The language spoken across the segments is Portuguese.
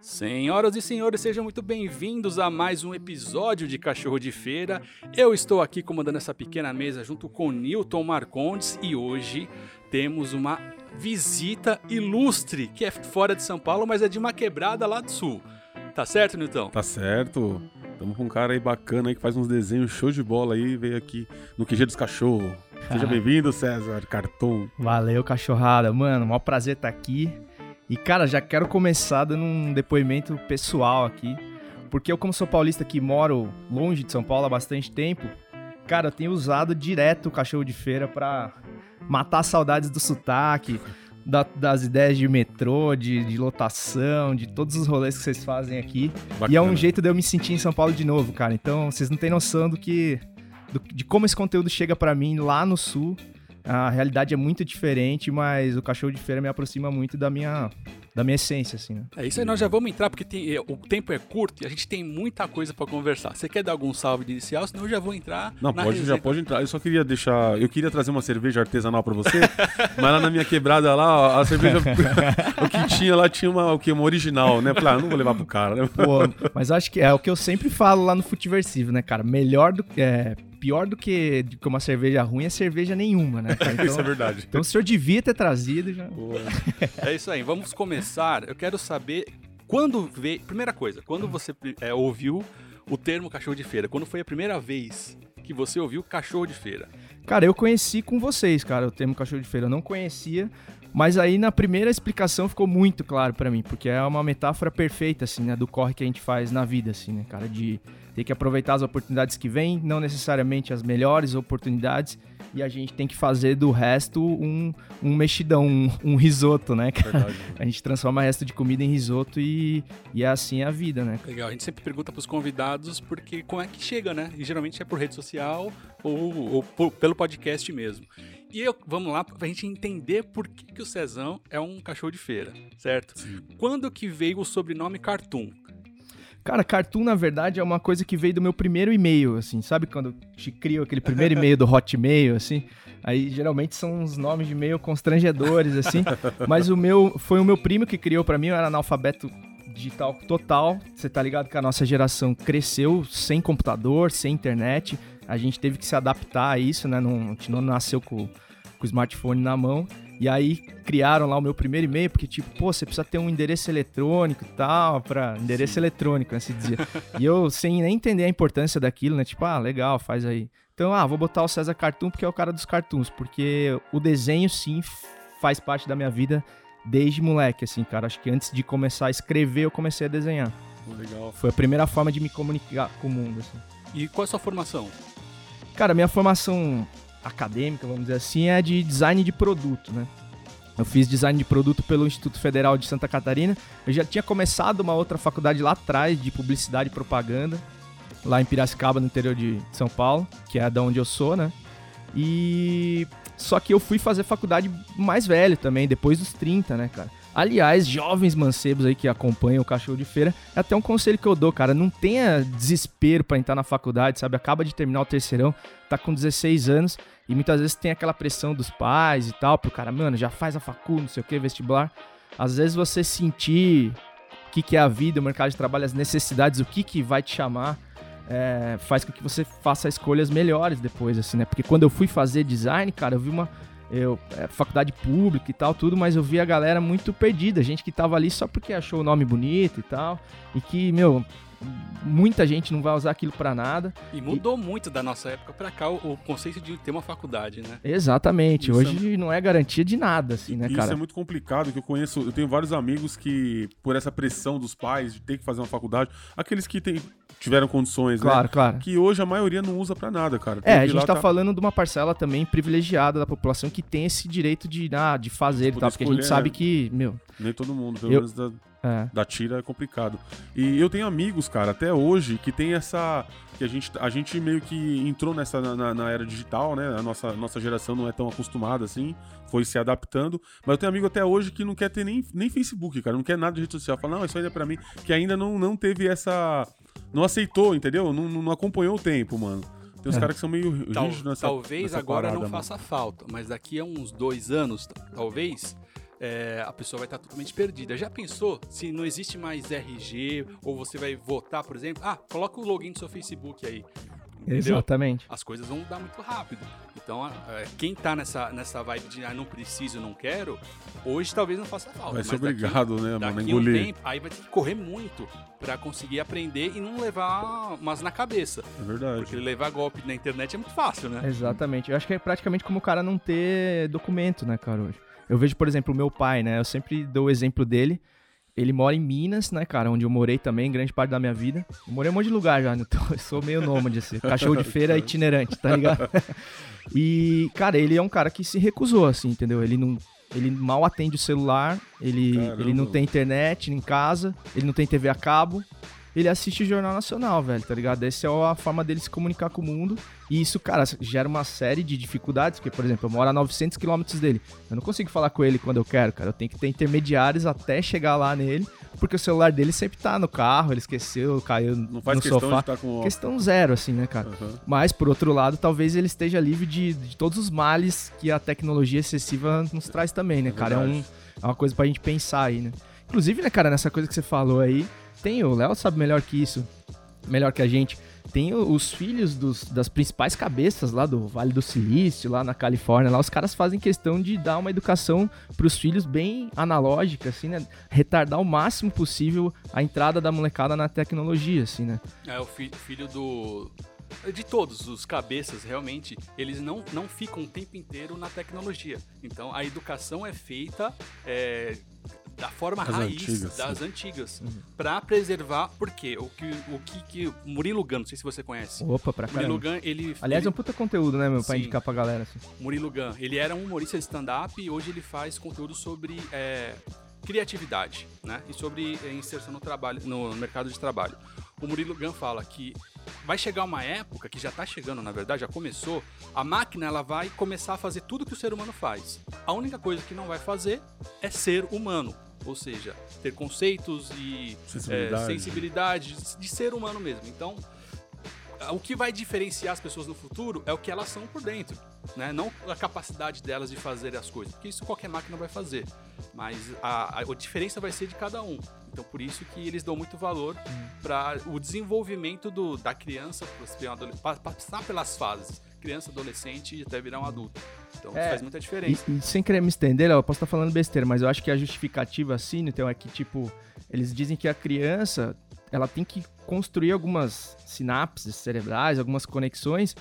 Senhoras e senhores, sejam muito bem-vindos a mais um episódio de Cachorro de Feira. Eu estou aqui comandando essa pequena mesa junto com Newton Marcondes e hoje temos uma visita ilustre que é fora de São Paulo, mas é de uma quebrada lá do sul. Tá certo, Newton? Tá certo. Tamo com um cara aí bacana aí que faz uns desenhos show de bola aí, veio aqui no QG dos Cachorros. Seja bem-vindo, César Carton. Valeu, cachorrada. Mano, maior prazer estar aqui. E, cara, já quero começar dando um depoimento pessoal aqui. Porque eu, como sou paulista que moro longe de São Paulo há bastante tempo, cara, eu tenho usado direto o cachorro de feira pra matar saudades do sotaque, da- das ideias de metrô, de, de lotação, de todos os rolês que vocês fazem aqui. E é um Bacana. jeito de eu me sentir em São Paulo de novo, cara. Então, vocês não têm noção do que. do- de como esse conteúdo chega pra mim lá no sul. A realidade é muito diferente, mas o cachorro de feira me aproxima muito da minha, da minha essência, assim, né? É isso aí, nós já vamos entrar porque tem- é, o tempo é curto e a gente tem muita coisa pra conversar. Você quer dar algum salve de inicial? Senão eu já vou entrar Não, na pode, já pode entrar. Eu só queria deixar. Eu queria trazer uma cerveja artesanal pra você, mas lá na minha quebrada lá, a cerveja. o que tinha lá tinha uma, o quê? Uma original, né? Falei, ah, não vou levar pro cara, né? Pô, mas acho que é o que eu sempre falo lá no Futiversivo, né, cara? Melhor do que. É, pior do que, do que uma cerveja ruim é cerveja nenhuma, né, cara? Isso é Então, verdade. então o senhor devia ter trazido já. É isso aí, vamos começar. Eu quero saber quando veio. Primeira coisa, quando você é, ouviu o termo cachorro de feira? Quando foi a primeira vez que você ouviu cachorro de feira? Cara, eu conheci com vocês, cara, o termo cachorro de feira. Eu não conhecia, mas aí na primeira explicação ficou muito claro pra mim, porque é uma metáfora perfeita, assim, né, do corre que a gente faz na vida, assim, né, cara, de ter que aproveitar as oportunidades que vêm, não necessariamente as melhores oportunidades, e a gente tem que fazer do resto um, um mexidão, um, um risoto, né, cara? Verdade. A gente transforma resto de comida em risoto e, e é assim a vida, né? Legal, a gente sempre pergunta pros convidados porque como é que chega, né? E geralmente é por rede social ou, ou por- pelo podcast mesmo. E eu, vamos lá pra gente entender por que, que o Cezão é um cachorro de feira, certo? Quando que veio o sobrenome Cartoon? Cara, Cartoon, na verdade, é uma coisa que veio do meu primeiro e-mail, assim. Sabe quando te crio aquele primeiro e-mail do Hotmail, assim? Aí, geralmente, são uns nomes de e-mail constrangedores, assim. Mas o meu... Foi o meu primo que criou pra mim. Eu era analfabeto digital total. Você tá ligado que a nossa geração cresceu sem computador, sem internet. A gente teve que se adaptar a isso, né? Não, a gente não nasceu com, com o smartphone na mão. E aí criaram lá o meu primeiro e-mail, porque tipo, pô, você precisa ter um endereço eletrônico e tal, para endereço eletrônico, né, se dizia. e eu sem nem entender a importância daquilo, né, tipo, ah, legal, faz aí. Então, ah, vou botar o César Cartoon porque é o cara dos cartoons, porque o desenho sim faz parte da minha vida desde moleque, assim, cara. Acho que antes de começar a escrever, eu comecei a desenhar. Legal. Foi a primeira forma de me comunicar com o mundo, assim. E qual é a sua formação? Cara, minha formação acadêmica, vamos dizer assim, é de design de produto, né? Eu fiz design de produto pelo Instituto Federal de Santa Catarina. Eu já tinha começado uma outra faculdade lá atrás de publicidade e propaganda, lá em Piracicaba, no interior de São Paulo, que é da onde eu sou, né? E só que eu fui fazer faculdade mais velho também, depois dos 30, né, cara? Aliás, jovens mancebos aí que acompanham o cachorro de feira, é até um conselho que eu dou, cara, não tenha desespero pra entrar na faculdade, sabe? Acaba de terminar o terceirão, tá com 16 anos e muitas vezes tem aquela pressão dos pais e tal, pro cara, mano, já faz a facu, não sei o que, vestibular. Às vezes você sentir o que, que é a vida, o mercado de trabalho, as necessidades, o que, que vai te chamar, é, faz com que você faça escolhas melhores depois, assim, né? Porque quando eu fui fazer design, cara, eu vi uma. Eu, é, faculdade pública e tal, tudo, mas eu vi a galera muito perdida, gente que tava ali só porque achou o nome bonito e tal, e que, meu, muita gente não vai usar aquilo pra nada. E mudou muito da nossa época pra cá o, o conceito de ter uma faculdade, né? Exatamente, Isso hoje não é garantia de nada, assim, né, Isso cara? é muito complicado, que eu conheço, eu tenho vários amigos que, por essa pressão dos pais de ter que fazer uma faculdade, aqueles que tem- tiveram condições, né? Claro, claro. Que hoje a maioria não usa pra nada, cara. Tem É, a gente lá, tá falando de uma parcela também privilegiada da população que tem esse direito de, ah, de fazer e tal, porque a gente sabe né? que, meu, Nem todo mundo, pelo Eu- menos da, é, da tira é complicado. E eu tenho amigos, cara, até hoje, que tem essa. que a gente, a gente meio que entrou nessa na, na- era digital, né? A nossa, nossa geração não é tão acostumada assim, foi se adaptando. Mas eu tenho amigo até hoje que não quer ter nem, nem Facebook, cara, não quer nada de rede social. Fala, não, isso ainda é pra mim, que ainda não, não teve essa. Não aceitou, entendeu? Não, não acompanhou o tempo, mano. Tem uns É. caras que são meio Tal- nessa talvez nessa agora parada, não mano. faça falta, mas daqui a uns dois anos, talvez, é, a pessoa vai estar totalmente perdida. Já pensou se não existe mais RG ou você vai votar, por exemplo? Ah, coloca o login do seu Facebook aí. Entendeu? Exatamente. As coisas vão mudar muito rápido. Então, é, quem tá nessa, nessa vibe de ah, não preciso, não quero, hoje talvez não faça falta. Vai ser mas daqui- obrigado, né, mano? Daqui um Engolir. tempo, aí vai ter que correr muito pra conseguir aprender e não levar umas na cabeça. É verdade. Porque levar golpe na internet é muito fácil, né? Exatamente. Eu acho que é praticamente como o cara não ter documento, né, cara, hoje. Eu vejo, por exemplo, o meu pai, né? Eu sempre dou o exemplo dele. Ele mora em Minas, né, cara? Onde eu morei também, grande parte da minha vida. Eu morei em um monte de lugar já, então eu sou meio nômade, assim. Cachorro de feira itinerante, tá ligado? E, cara, ele é um cara que se recusou, assim, entendeu? Ele não. Ele mal atende o celular, ele, Caramba. ele não tem internet em casa, ele não tem TV a cabo, ele assiste o Jornal Nacional, velho, tá ligado? Essa é a forma dele se comunicar com o mundo. E isso, cara, gera uma série de dificuldades, porque, por exemplo, eu moro a 900 quilômetros dele. Eu não consigo falar com ele quando eu quero, cara. Eu tenho que ter intermediários até chegar lá nele, porque o celular dele sempre tá no carro, ele esqueceu, caiu Não faz no questão sofá. de estar com. Questão zero, assim, né, cara? Aham. Mas, por outro lado, talvez ele esteja livre de, de todos os males que a tecnologia excessiva nos traz também, né, É cara? É, um, é uma coisa pra gente pensar aí, né? Inclusive, né, cara, nessa coisa que você falou aí, tem o Léo sabe melhor que isso, melhor que a gente. Tem os filhos dos- das principais cabeças lá do Vale do Silício, lá na Califórnia, lá os caras fazem questão de dar uma educação pros filhos bem analógica, assim, né? Retardar o máximo possível a entrada da molecada na tecnologia, assim, né? É o fi- filho do. De todos os cabeças, realmente, eles não, não ficam o tempo inteiro na tecnologia. Então a educação é feita é, da forma Das raiz antigas, das antigas. Pra preservar. Por quê? O que o que, que Murilo Gun, não sei se você conhece. Opa, pra Murilo. Gun, ele. Aliás, é ele, um puta conteúdo, né, meu, pra Sim. indicar pra galera. Assim. Murilo Gun, ele era um humorista de stand-up e hoje ele faz conteúdo sobre é, criatividade, né? E sobre é, inserção no trabalho, no mercado de trabalho. O Murilo Gun fala que vai chegar uma época que já tá chegando, na verdade, já começou. A máquina ela vai começar a fazer tudo que o ser humano faz. A única coisa que não vai fazer é ser humano, ou seja, ter conceitos e Sensibilidade. é, sensibilidade de ser humano mesmo. Então, o que vai diferenciar as pessoas no futuro é o que elas são por dentro, né? Não a capacidade delas de fazer as coisas, porque isso qualquer máquina vai fazer. Mas a, a, diferença vai ser de cada um. Então, por isso que eles dão muito valor para o desenvolvimento do, da criança, para passar pelas fases, criança, adolescente e até virar um adulto. Então, isso É, faz muita diferença. E, e sem querer me estender, Léo, eu posso estar falando besteira, mas eu acho que a justificativa, assim, então, é que, tipo, eles dizem que a criança, ela tem que construir algumas sinapses cerebrais, algumas conexões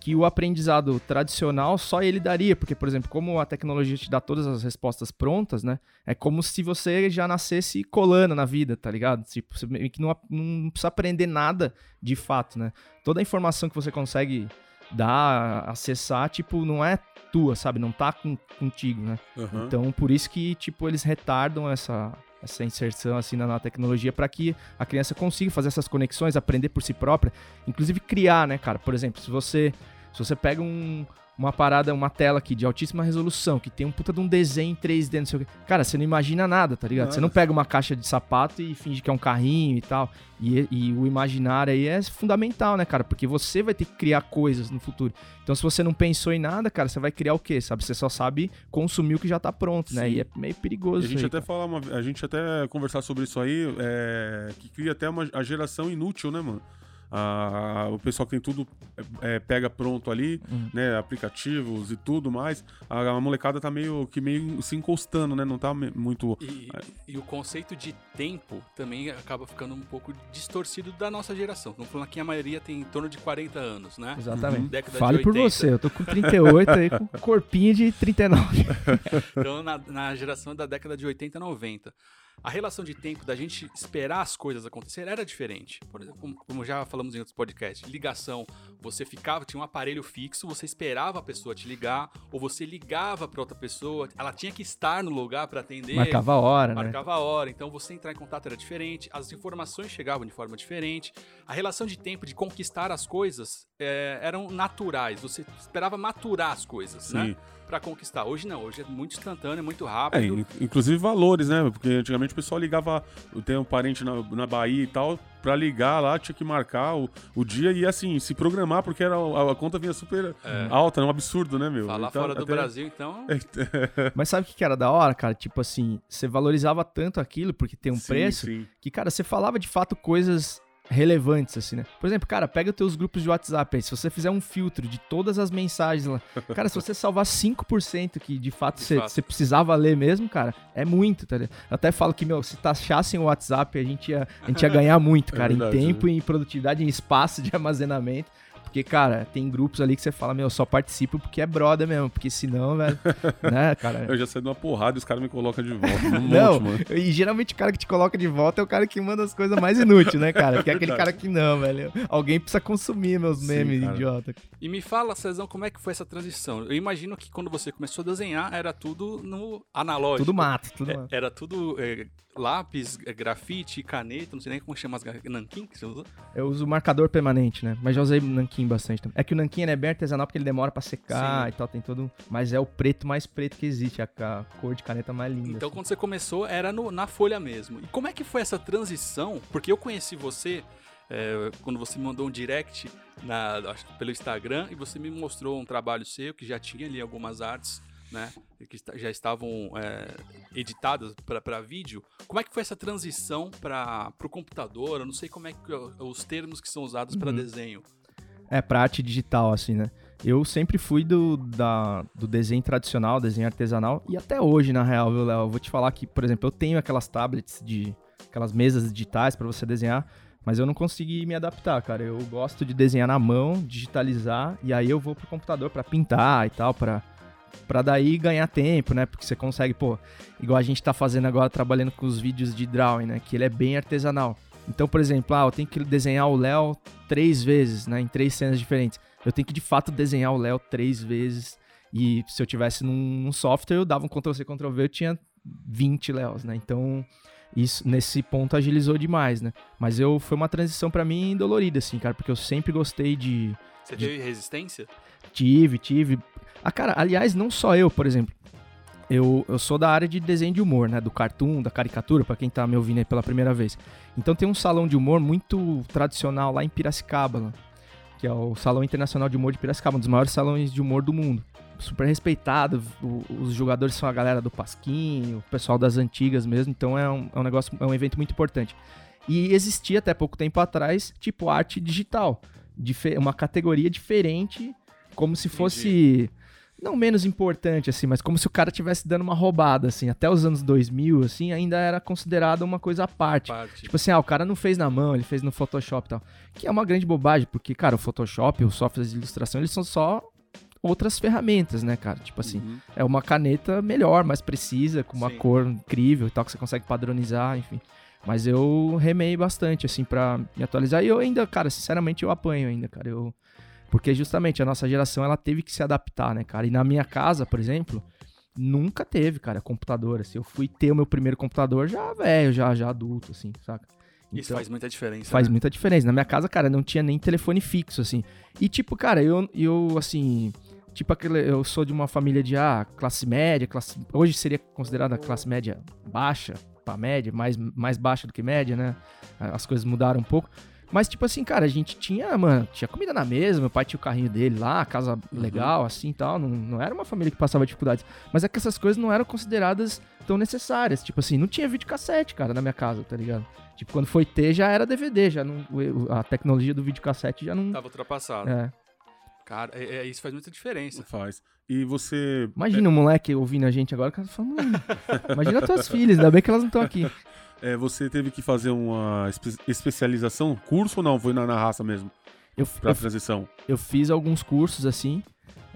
que o aprendizado tradicional só ele daria, porque, por exemplo, como a tecnologia te dá todas as respostas prontas, né? É como se você já nascesse colando na vida, tá ligado? Tipo, você meio que não, não precisa aprender nada de fato, né? Toda a informação que você consegue dar, acessar, tipo, não é tua, sabe? Não tá com, contigo, né? Aham. Então, por isso que, tipo, eles retardam essa, essa inserção, assim, na, na tecnologia para que a criança consiga fazer essas conexões, aprender por si própria, inclusive criar, né, cara? Por exemplo, se você, se você pega um- uma parada, uma tela aqui de altíssima resolução, que tem um puta de um desenho em 3D, não sei o quê. Cara, você não imagina nada, tá ligado? Você não pega uma caixa de sapato e finge que é um carrinho e tal. E, e o imaginário aí é fundamental, né, cara? Porque você vai ter que criar coisas no futuro. Então, se você não pensou em nada, cara, você vai criar o quê, sabe? Você só sabe consumir o que já tá pronto, né? Sim. E é meio perigoso a gente aí, até falar uma, a gente até conversar sobre isso aí, é, que cria até uma, a geração inútil, né, mano? Ah, o pessoal que tem tudo é, pega pronto ali, Uhum. né? Aplicativos e tudo mais. A, a molecada tá meio que meio se encostando, né? Não tá me- muito. E, e o conceito de tempo também acaba ficando um pouco distorcido da nossa geração. Estamos falando que a maioria tem em torno de 40 anos, né? Exatamente. Década Fale de por 80. você, eu tô com 38 aí, com um corpinho de 39. Então, na, na geração da década de 80 e 90. A relação de tempo da gente esperar as coisas acontecerem era diferente. Por exemplo, como, já falamos em outros podcasts, ligação, você ficava, tinha um aparelho fixo, você esperava a pessoa te ligar, ou você ligava para outra pessoa, ela tinha que estar no lugar para atender. Marcava a hora, né? Marcava a hora, então você entrar em contato era diferente, as informações chegavam de forma diferente, a relação de tempo de conquistar as coisas é, eram naturais, você esperava maturar as coisas, Sim. né? Pra conquistar. Hoje não, hoje é muito instantâneo, é muito É, rápido. in- inclusive valores, né? Porque antigamente antigamente o pessoal ligava, eu tenho um parente na, na Bahia e tal, pra ligar lá, tinha que marcar o, o dia e assim, se programar, porque era, a, a conta vinha super alta, é um absurdo, né, meu? Falar Então, fora do Brasil, então. Mas sabe o que que era da hora, cara? Tipo assim, você valorizava tanto aquilo porque tem um Sim, preço sim. que, cara, você falava de fato coisas relevantes, assim, né? Por exemplo, cara, pega os teus grupos de WhatsApp aí. Se você fizer um filtro de todas as mensagens lá, cara, se você salvar 5% que de fato De você precisava ler mesmo, cara, é muito, tá ligado? Eu até falo que, meu, se taxassem o WhatsApp, a gente ia, a gente ia ganhar muito, É cara, em verdade, tempo, em produtividade, em espaço de armazenamento. Porque, cara, tem grupos ali que você fala, meu, só participo porque é brother mesmo, porque senão, velho, né, cara. Eu já saí de uma porrada e os caras me colocam de volta. Um Não, monte, mano. e geralmente o cara que te coloca de volta é o cara que manda as coisas mais inúteis, né, cara? Que é aquele cara que não, velho. Alguém precisa consumir meus Sim, memes, cara. idiota. E me fala, Cezão, como é que foi essa transição? Eu imagino que quando você começou a desenhar, era tudo no analógico. Tudo mato, tudo É, mato. era tudo é, lápis, é, grafite, caneta, não sei nem como chama as nanquim que você usou. Eu uso marcador permanente, né? Mas já usei nanquim bastante também. É que o nanquim é bem artesanal porque ele demora pra secar Sim. e tal, tem todo... Mas é o preto mais preto que existe, a, a cor de caneta mais linda. Então, assim. quando você começou, era no- na folha mesmo. E como é que foi essa transição? Porque eu conheci você é, quando você me mandou um direct na- pelo Instagram e você me mostrou um trabalho seu que já tinha ali algumas artes, né? Que já estavam é, editadas para vídeo. Como é que foi essa transição para o computador? Eu não sei como é que os termos que são usados para Uhum. desenho. É, pra arte digital, assim, né? Eu sempre fui do, da, do desenho tradicional, desenho artesanal, e até hoje, na real, viu, Léo? Eu vou te falar que, por exemplo, eu tenho aquelas tablets de. aquelas mesas digitais pra você desenhar, mas eu não consegui me adaptar, cara. Eu gosto de desenhar na mão, digitalizar, e aí eu vou pro computador pra pintar e tal, pra, pra daí ganhar tempo, né? Porque você consegue, pô, igual a gente tá fazendo agora, trabalhando com os vídeos de drawing, né? Que ele é bem artesanal. Então, por exemplo, ah, eu tenho que desenhar o Léo três vezes, né? Em três cenas diferentes. Eu tenho que de fato desenhar o Léo três vezes. E se eu tivesse num, num software, eu dava um Ctrl C, Ctrl V, eu tinha 20 Léos, né? Então, isso nesse ponto agilizou demais, né? Mas eu foi uma transição pra mim dolorida, assim, cara, porque eu sempre gostei de. Você teve resistência? Tive, tive. Ah, cara, aliás, não só eu, por exemplo. Eu, eu sou da área de desenho de humor, né? Do cartoon, da caricatura, pra quem tá me ouvindo aí pela primeira vez. Então tem um salão de humor muito tradicional lá em Piracicaba, que é o Salão Internacional de Humor de Piracicaba, um dos maiores salões de humor do mundo. Super respeitado, o- os jogadores são a galera do Pasquinho, o pessoal das antigas mesmo, então é um, é um negócio, é um evento muito importante. E existia até pouco tempo atrás, tipo, arte digital, uma categoria diferente, como se fosse não menos importante, assim, mas como se o cara tivesse dando uma roubada, assim. Até os anos 2000, assim, ainda era considerado uma coisa à parte. Parte. Tipo assim, ah, o cara não fez na mão, ele fez no Photoshop e tal. Que é uma grande bobagem, porque, cara, o Photoshop, os softwares de ilustração, eles são só outras ferramentas, né, cara? Tipo assim, Uhum. é uma caneta melhor, mais precisa, com uma Sim. cor incrível e tal, que você consegue padronizar, enfim. Mas eu remei bastante, assim, pra me atualizar. E eu ainda, cara, sinceramente, eu apanho ainda, cara. Eu... Porque justamente a nossa geração, ela teve que se adaptar, né, cara? E na minha casa, por exemplo, nunca teve, cara, computador. Assim, eu fui ter o meu primeiro computador já velho, já, já adulto, assim, saca? Isso Então- faz muita diferença. Faz né? muita diferença. Na minha casa, cara, não tinha nem telefone fixo, assim. E, tipo, cara, eu, eu assim. Tipo, aquele, eu sou de uma família de ah, classe média, classe, hoje seria considerada classe média baixa, pra média, mais, mais baixa do que média, né? As coisas mudaram um pouco. Mas, tipo assim, cara, a gente tinha, mano, tinha comida na mesa, meu pai tinha o carrinho dele lá, casa legal, assim e tal. Não, não era uma família que passava dificuldades. Mas é que essas coisas não eram consideradas tão necessárias. Tipo assim, não tinha videocassete, cara, na minha casa, tá ligado? Tipo, quando foi ter, já era DVD, já não, a tecnologia do videocassete já não. Tava ultrapassado. É. Cara, é- é- isso faz muita diferença. Faz. E você. Imagina um moleque ouvindo a gente agora, o cara fala, mano, imagina tuas filhas, ainda bem que elas não estão aqui. É, você teve que fazer uma espe- especialização, curso ou não? Foi na, na raça mesmo? Eu, Pra eu, transição? eu fiz alguns cursos assim,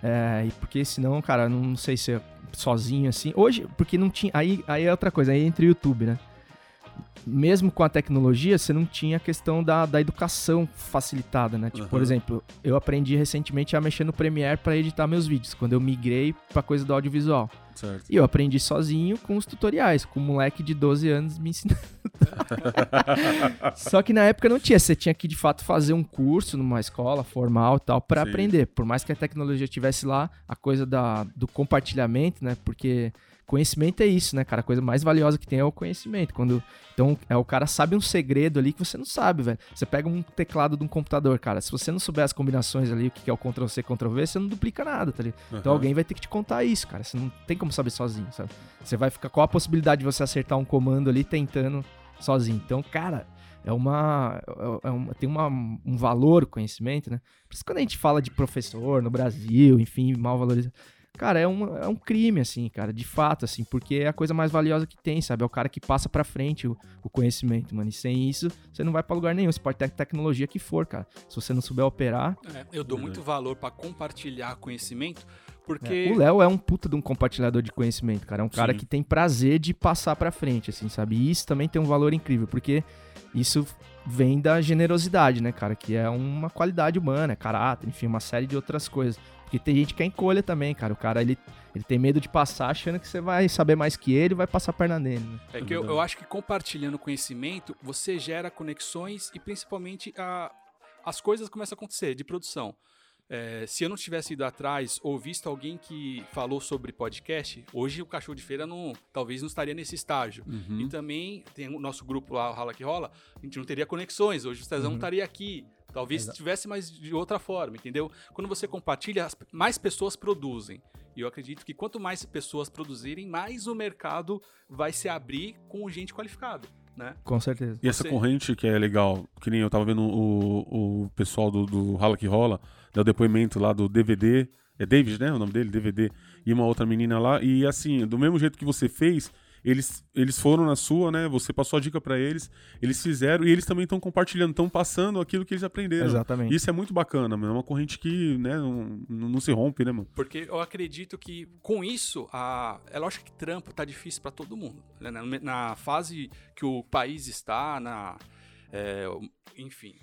é, e porque senão, cara, não sei se é sozinho assim. Hoje, porque não tinha. Aí, aí é outra coisa, aí entra o YouTube, né? Mesmo com a tecnologia, você não tinha a questão da, da educação facilitada, né? Tipo, por Aham. exemplo, eu aprendi recentemente a mexer no Premiere para editar meus vídeos, quando eu migrei pra coisa do audiovisual. Certo. E eu aprendi sozinho com os tutoriais, com um moleque de 12 anos me ensinando. Só que na época não tinha, você tinha que de fato fazer um curso numa escola formal e tal para aprender. Por mais que a tecnologia estivesse lá, a coisa da, do compartilhamento, né? Porque, conhecimento é isso, né, cara? A coisa mais valiosa que tem é o conhecimento. Quando então é o cara sabe um segredo ali que você não sabe, velho. Você pega um teclado de um computador, cara. Se você não souber as combinações ali, o que é o Ctrl C, Ctrl V, você não duplica nada, tá ligado? Uhum. Então alguém vai ter que te contar isso, cara. Você não tem como saber sozinho, sabe? Você vai ficar qual a possibilidade de você acertar um comando ali tentando sozinho. Então, cara, é uma, é, é uma tem uma, um valor o conhecimento, né? Por isso quando a gente fala de professor no Brasil, enfim, mal valorizado, cara, é um, é um crime, assim, cara, de fato, assim, porque é a coisa mais valiosa que tem, sabe? É o cara que passa pra frente o, o conhecimento, mano. E sem isso, você não vai pra lugar nenhum. Você pode ter tecnologia que for, cara. Se você não souber operar. É, eu dou muito valor para compartilhar conhecimento, porque. É, o Léo é um puta de um compartilhador de conhecimento, cara. É um cara Sim. que tem prazer de passar pra frente, assim, sabe? E isso também tem um valor incrível, porque isso vem da generosidade, né, cara? Que é uma qualidade humana, é caráter, enfim, uma série de outras coisas. Porque tem gente que é encolha também, cara. O cara, ele, ele tem medo de passar achando que você vai saber mais que ele vai passar a perna nele. Né? É que eu, eu, acho que compartilhando conhecimento, você gera conexões e principalmente a, as coisas começam a acontecer de produção. É, se eu não tivesse ido atrás ou visto alguém que falou sobre podcast, hoje o Cachorro de Feira não, talvez não estaria nesse estágio. Uhum. E também tem o nosso grupo lá, o Rala que Rola, a gente não teria conexões. Hoje o Cezão uhum. não estaria aqui. Talvez Exato. tivesse, mas de outra forma, entendeu? Quando você compartilha, mais pessoas produzem. E eu acredito que quanto mais pessoas produzirem, mais o mercado vai se abrir com gente qualificada. Né? Com certeza. E essa corrente que é legal, que nem eu tava vendo o, o pessoal do, do Rala que Rola, dá o depoimento lá do DVD. É David, né? O nome dele, DVD. E uma outra menina lá. E assim, do mesmo jeito que você fez, eles, eles foram na sua, né? Você passou a dica para eles, eles fizeram e eles também estão compartilhando, estão passando aquilo que eles aprenderam. Exatamente. Isso é muito bacana, mano. É uma corrente que, né, não, não se rompe, né, mano? Porque eu acredito que com isso, a... é lógico que trampo tá difícil para todo mundo. Né? Na, na, fase que o país está, na. É, enfim,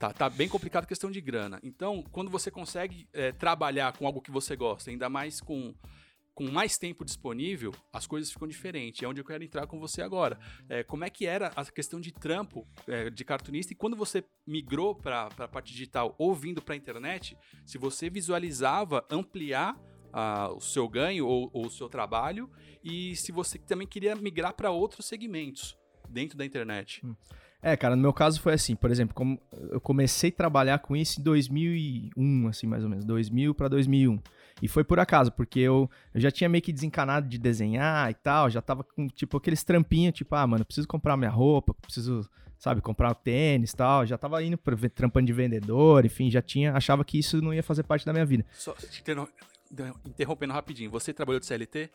Tá, tá bem complicado a questão de grana. Então, quando você consegue é, trabalhar com algo que você gosta, ainda mais com, com mais tempo disponível, as coisas ficam diferentes. É onde eu quero entrar com você agora. É, como é que era a questão de trampo é, de cartunista e quando você migrou para a parte digital ou vindo para a internet, se você visualizava ampliar uh, o seu ganho ou, ou o seu trabalho e se você também queria migrar para outros segmentos dentro da internet. Hum. É, cara, no meu caso foi assim, por exemplo, como eu comecei a trabalhar com isso em 2001, assim, mais ou menos, 2000 para 2001. E foi por acaso, porque eu, eu já tinha meio que desencanado de desenhar e tal, já tava com, tipo, aqueles trampinhos, tipo, ah, mano, preciso comprar minha roupa, preciso, sabe, comprar tênis e tal, já tava indo pra, trampando de vendedor, enfim, já tinha, achava que isso não ia fazer parte da minha vida. Só interrompendo rapidinho, você trabalhou de CLT?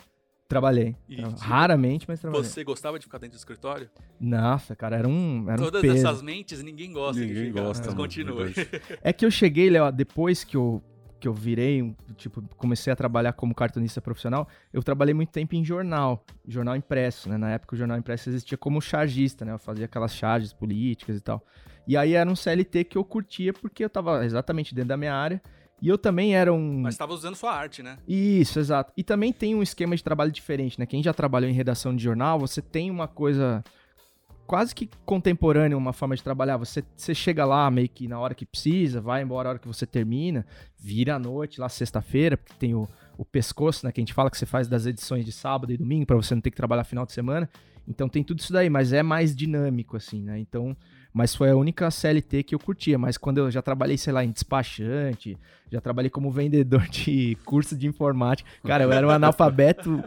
Trabalhei. E, Raramente, mas trabalhei. Você gostava de ficar dentro do escritório? Nossa, cara, era um. Era Todas um peso. essas mentes, ninguém gosta ninguém de ficar. gosta. Mas continue. É que eu cheguei, Léo, depois que eu, que eu virei, tipo, comecei a trabalhar como cartunista profissional, eu trabalhei muito tempo em jornal, jornal impresso, né? Na época o jornal impresso existia como chargista, né? Eu fazia aquelas charges políticas e tal. E aí era um CLT que eu curtia porque eu tava exatamente dentro da minha área e eu também era um. Mas estava usando sua arte, né? Isso, exato. E também tem um esquema de trabalho diferente, né? Quem já trabalhou em redação de jornal, você tem uma coisa quase que contemporânea, uma forma de trabalhar. Você, você chega lá meio que na hora que precisa, vai embora a hora que você termina, vira à noite, lá sexta-feira, porque tem o, o pescoço, né? Que a gente fala que você faz das edições de sábado e domingo, para você não ter que trabalhar final de semana. Então tem tudo isso daí, mas é mais dinâmico, assim, né? Então mas foi a única CLT que eu curtia. Mas quando eu já trabalhei, sei lá, em despachante, já trabalhei como vendedor de curso de informática. Cara, eu era um analfabeto.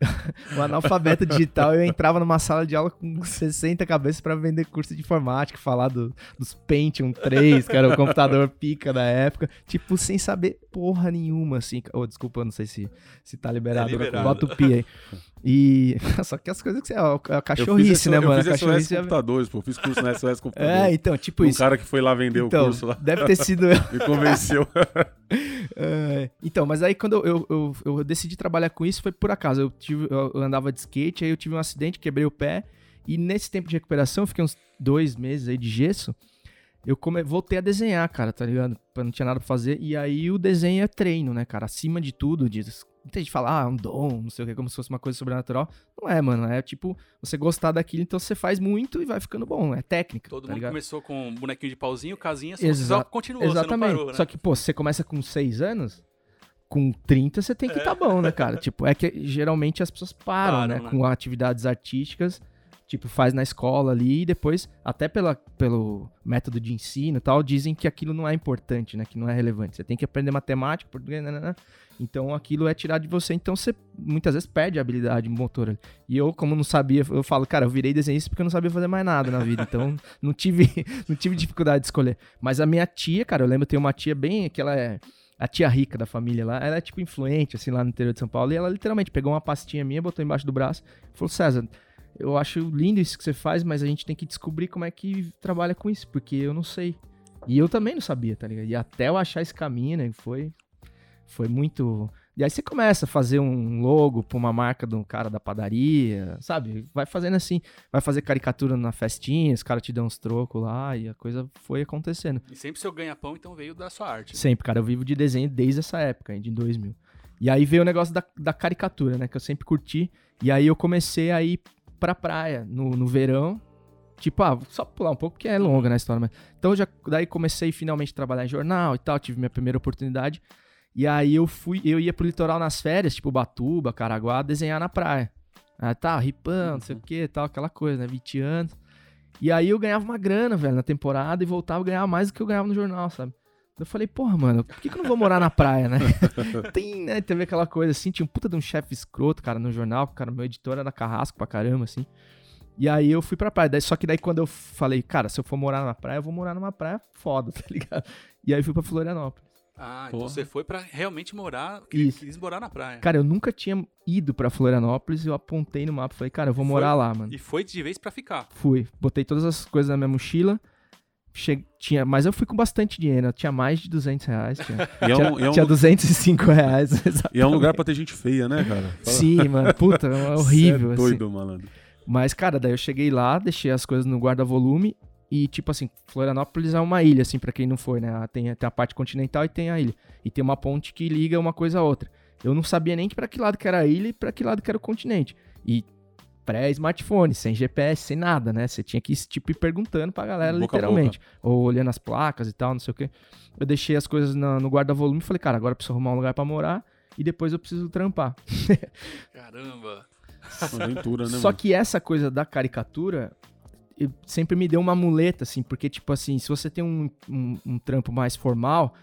um analfabeto digital, eu entrava numa sala de aula com 60 cabeças para vender curso de informática, falar do, dos Pentium 3, que era o computador pica da época, tipo, sem saber porra nenhuma, assim. Oh, desculpa, não sei se, se tá liberado. É liberado. Bota o pi aí. E. Só que as coisas que você. É a cachorrice, né, mano? Eu fiz SOS computadores, pô. Fiz curso na SOS computadores. É, então, tipo um isso. Um cara que foi lá vender então, o curso lá. Deve ter sido. Me convenceu. É, então, mas aí quando eu, eu, eu, decidi trabalhar com isso, foi por acaso. Eu, tive, eu andava de skate, aí eu tive um acidente, quebrei o pé. E nesse tempo de recuperação, fiquei uns dois meses aí de gesso eu come... voltei a desenhar, cara, tá ligado? Não tinha nada pra fazer. E aí o desenho é treino, né, cara? Acima de tudo, diz. Muita gente fala, ah, um dom, não sei o que, como se fosse uma coisa sobrenatural. Não é, mano. É tipo, você gostar daquilo, então você faz muito e vai ficando bom. É técnica. Todo tá mundo ligado? começou com um bonequinho de pauzinho, casinha, só, Exa só continuou, Exatamente. Parou, né? Só que, pô, você começa com seis anos, com 30 você tem que estar tá bom, né, cara? tipo, é que geralmente as pessoas param, Param, né, né? com atividades artísticas, tipo, faz na escola ali e depois, até pela, pelo método de ensino e tal, dizem que aquilo não é importante, né, que não é relevante. Você tem que aprender matemática, português, né, né, né. Então aquilo é tirado de você, então você muitas vezes perde a habilidade motora. E eu, como não sabia, eu falo, cara, eu virei desenhista porque eu não sabia fazer mais nada na vida, então não tive, não tive dificuldade de escolher. Mas a minha tia, cara, eu lembro, tem uma tia bem, que ela é a tia rica da família lá, ela é tipo influente, assim, lá no interior de São Paulo, e ela literalmente pegou uma pastinha minha, botou embaixo do braço, falou, César, eu acho lindo isso que você faz, mas a gente tem que descobrir como é que trabalha com isso, porque eu não sei. E eu também não sabia, tá ligado? E até eu achar esse caminho, né, foi, foi muito... E aí você começa a fazer um logo pra uma marca de um cara da padaria, sabe? Vai fazendo assim, vai fazer caricatura na festinha, os caras te dão uns trocos lá, e a coisa foi acontecendo. E sempre seu ganha-pão, então, veio da sua arte. Sempre, cara. Eu vivo de desenho desde essa época, de 2000. E aí veio o negócio da, da caricatura, né? Que eu sempre curti. E aí eu comecei a ir pra praia no, no verão. Tipo, ah, só pular um pouco, porque é longa na história. Mas... Então eu já, daí comecei finalmente a trabalhar em jornal e tal. Tive minha primeira oportunidade. E aí eu fui, eu ia pro litoral nas férias, tipo Batuba, Caraguá, desenhar na praia. Ah, tá, ripão, não sei o que, tal, aquela coisa, né? 20 anos. E aí eu ganhava uma grana, velho, na temporada e voltava a ganhar mais do que eu ganhava no jornal, sabe? Eu falei, porra, mano, por que, que eu não vou morar na praia, né? Tem, né? Teve aquela coisa assim, tinha um puta de um chefe escroto, cara, no jornal, cara, meu editor era carrasco pra caramba, assim. E aí eu fui pra praia. Daí, só que daí quando eu falei, cara, se eu for morar na praia, eu vou morar numa praia foda, tá ligado? E aí fui pra Florianópolis. Ah, então Porra. você foi pra realmente morar, Isso. quis morar na praia. Cara, eu nunca tinha ido pra Florianópolis e eu apontei no mapa e falei, cara, eu vou E morar foi? lá, mano. E foi de vez pra ficar. Fui. Botei todas as coisas na minha mochila. Che... Tinha... Mas eu fui com bastante dinheiro. Tinha mais de 200 reais. Tinha, E é tinha, um, e é um- tinha 205 reais. e é um lugar pra ter gente feia, né, cara? Fala- Sim, mano. Puta, é horrível. Cê é assim. doido, malandro. Mas, cara, daí eu cheguei lá, deixei as coisas no guarda-volume. E, tipo assim, Florianópolis é uma ilha, assim, pra quem não foi, né? Tem, tem a parte continental e tem a ilha. E tem uma ponte que liga uma coisa a outra. Eu não sabia nem pra que lado que era a ilha e pra que lado que era o continente. E pré-smartphone, sem GPS, sem nada, né? Você tinha que, tipo, ir perguntando pra galera, Boca literalmente. Ou olhando as placas e tal, não sei o quê. Eu deixei as coisas na- no guarda-volume e falei, cara, agora eu preciso arrumar um lugar pra morar e depois eu preciso trampar. Caramba. Aventura, né, Só mano? que essa coisa da caricatura sempre me deu uma muleta, assim, porque, tipo assim, se você tem um, um, um trampo mais formal,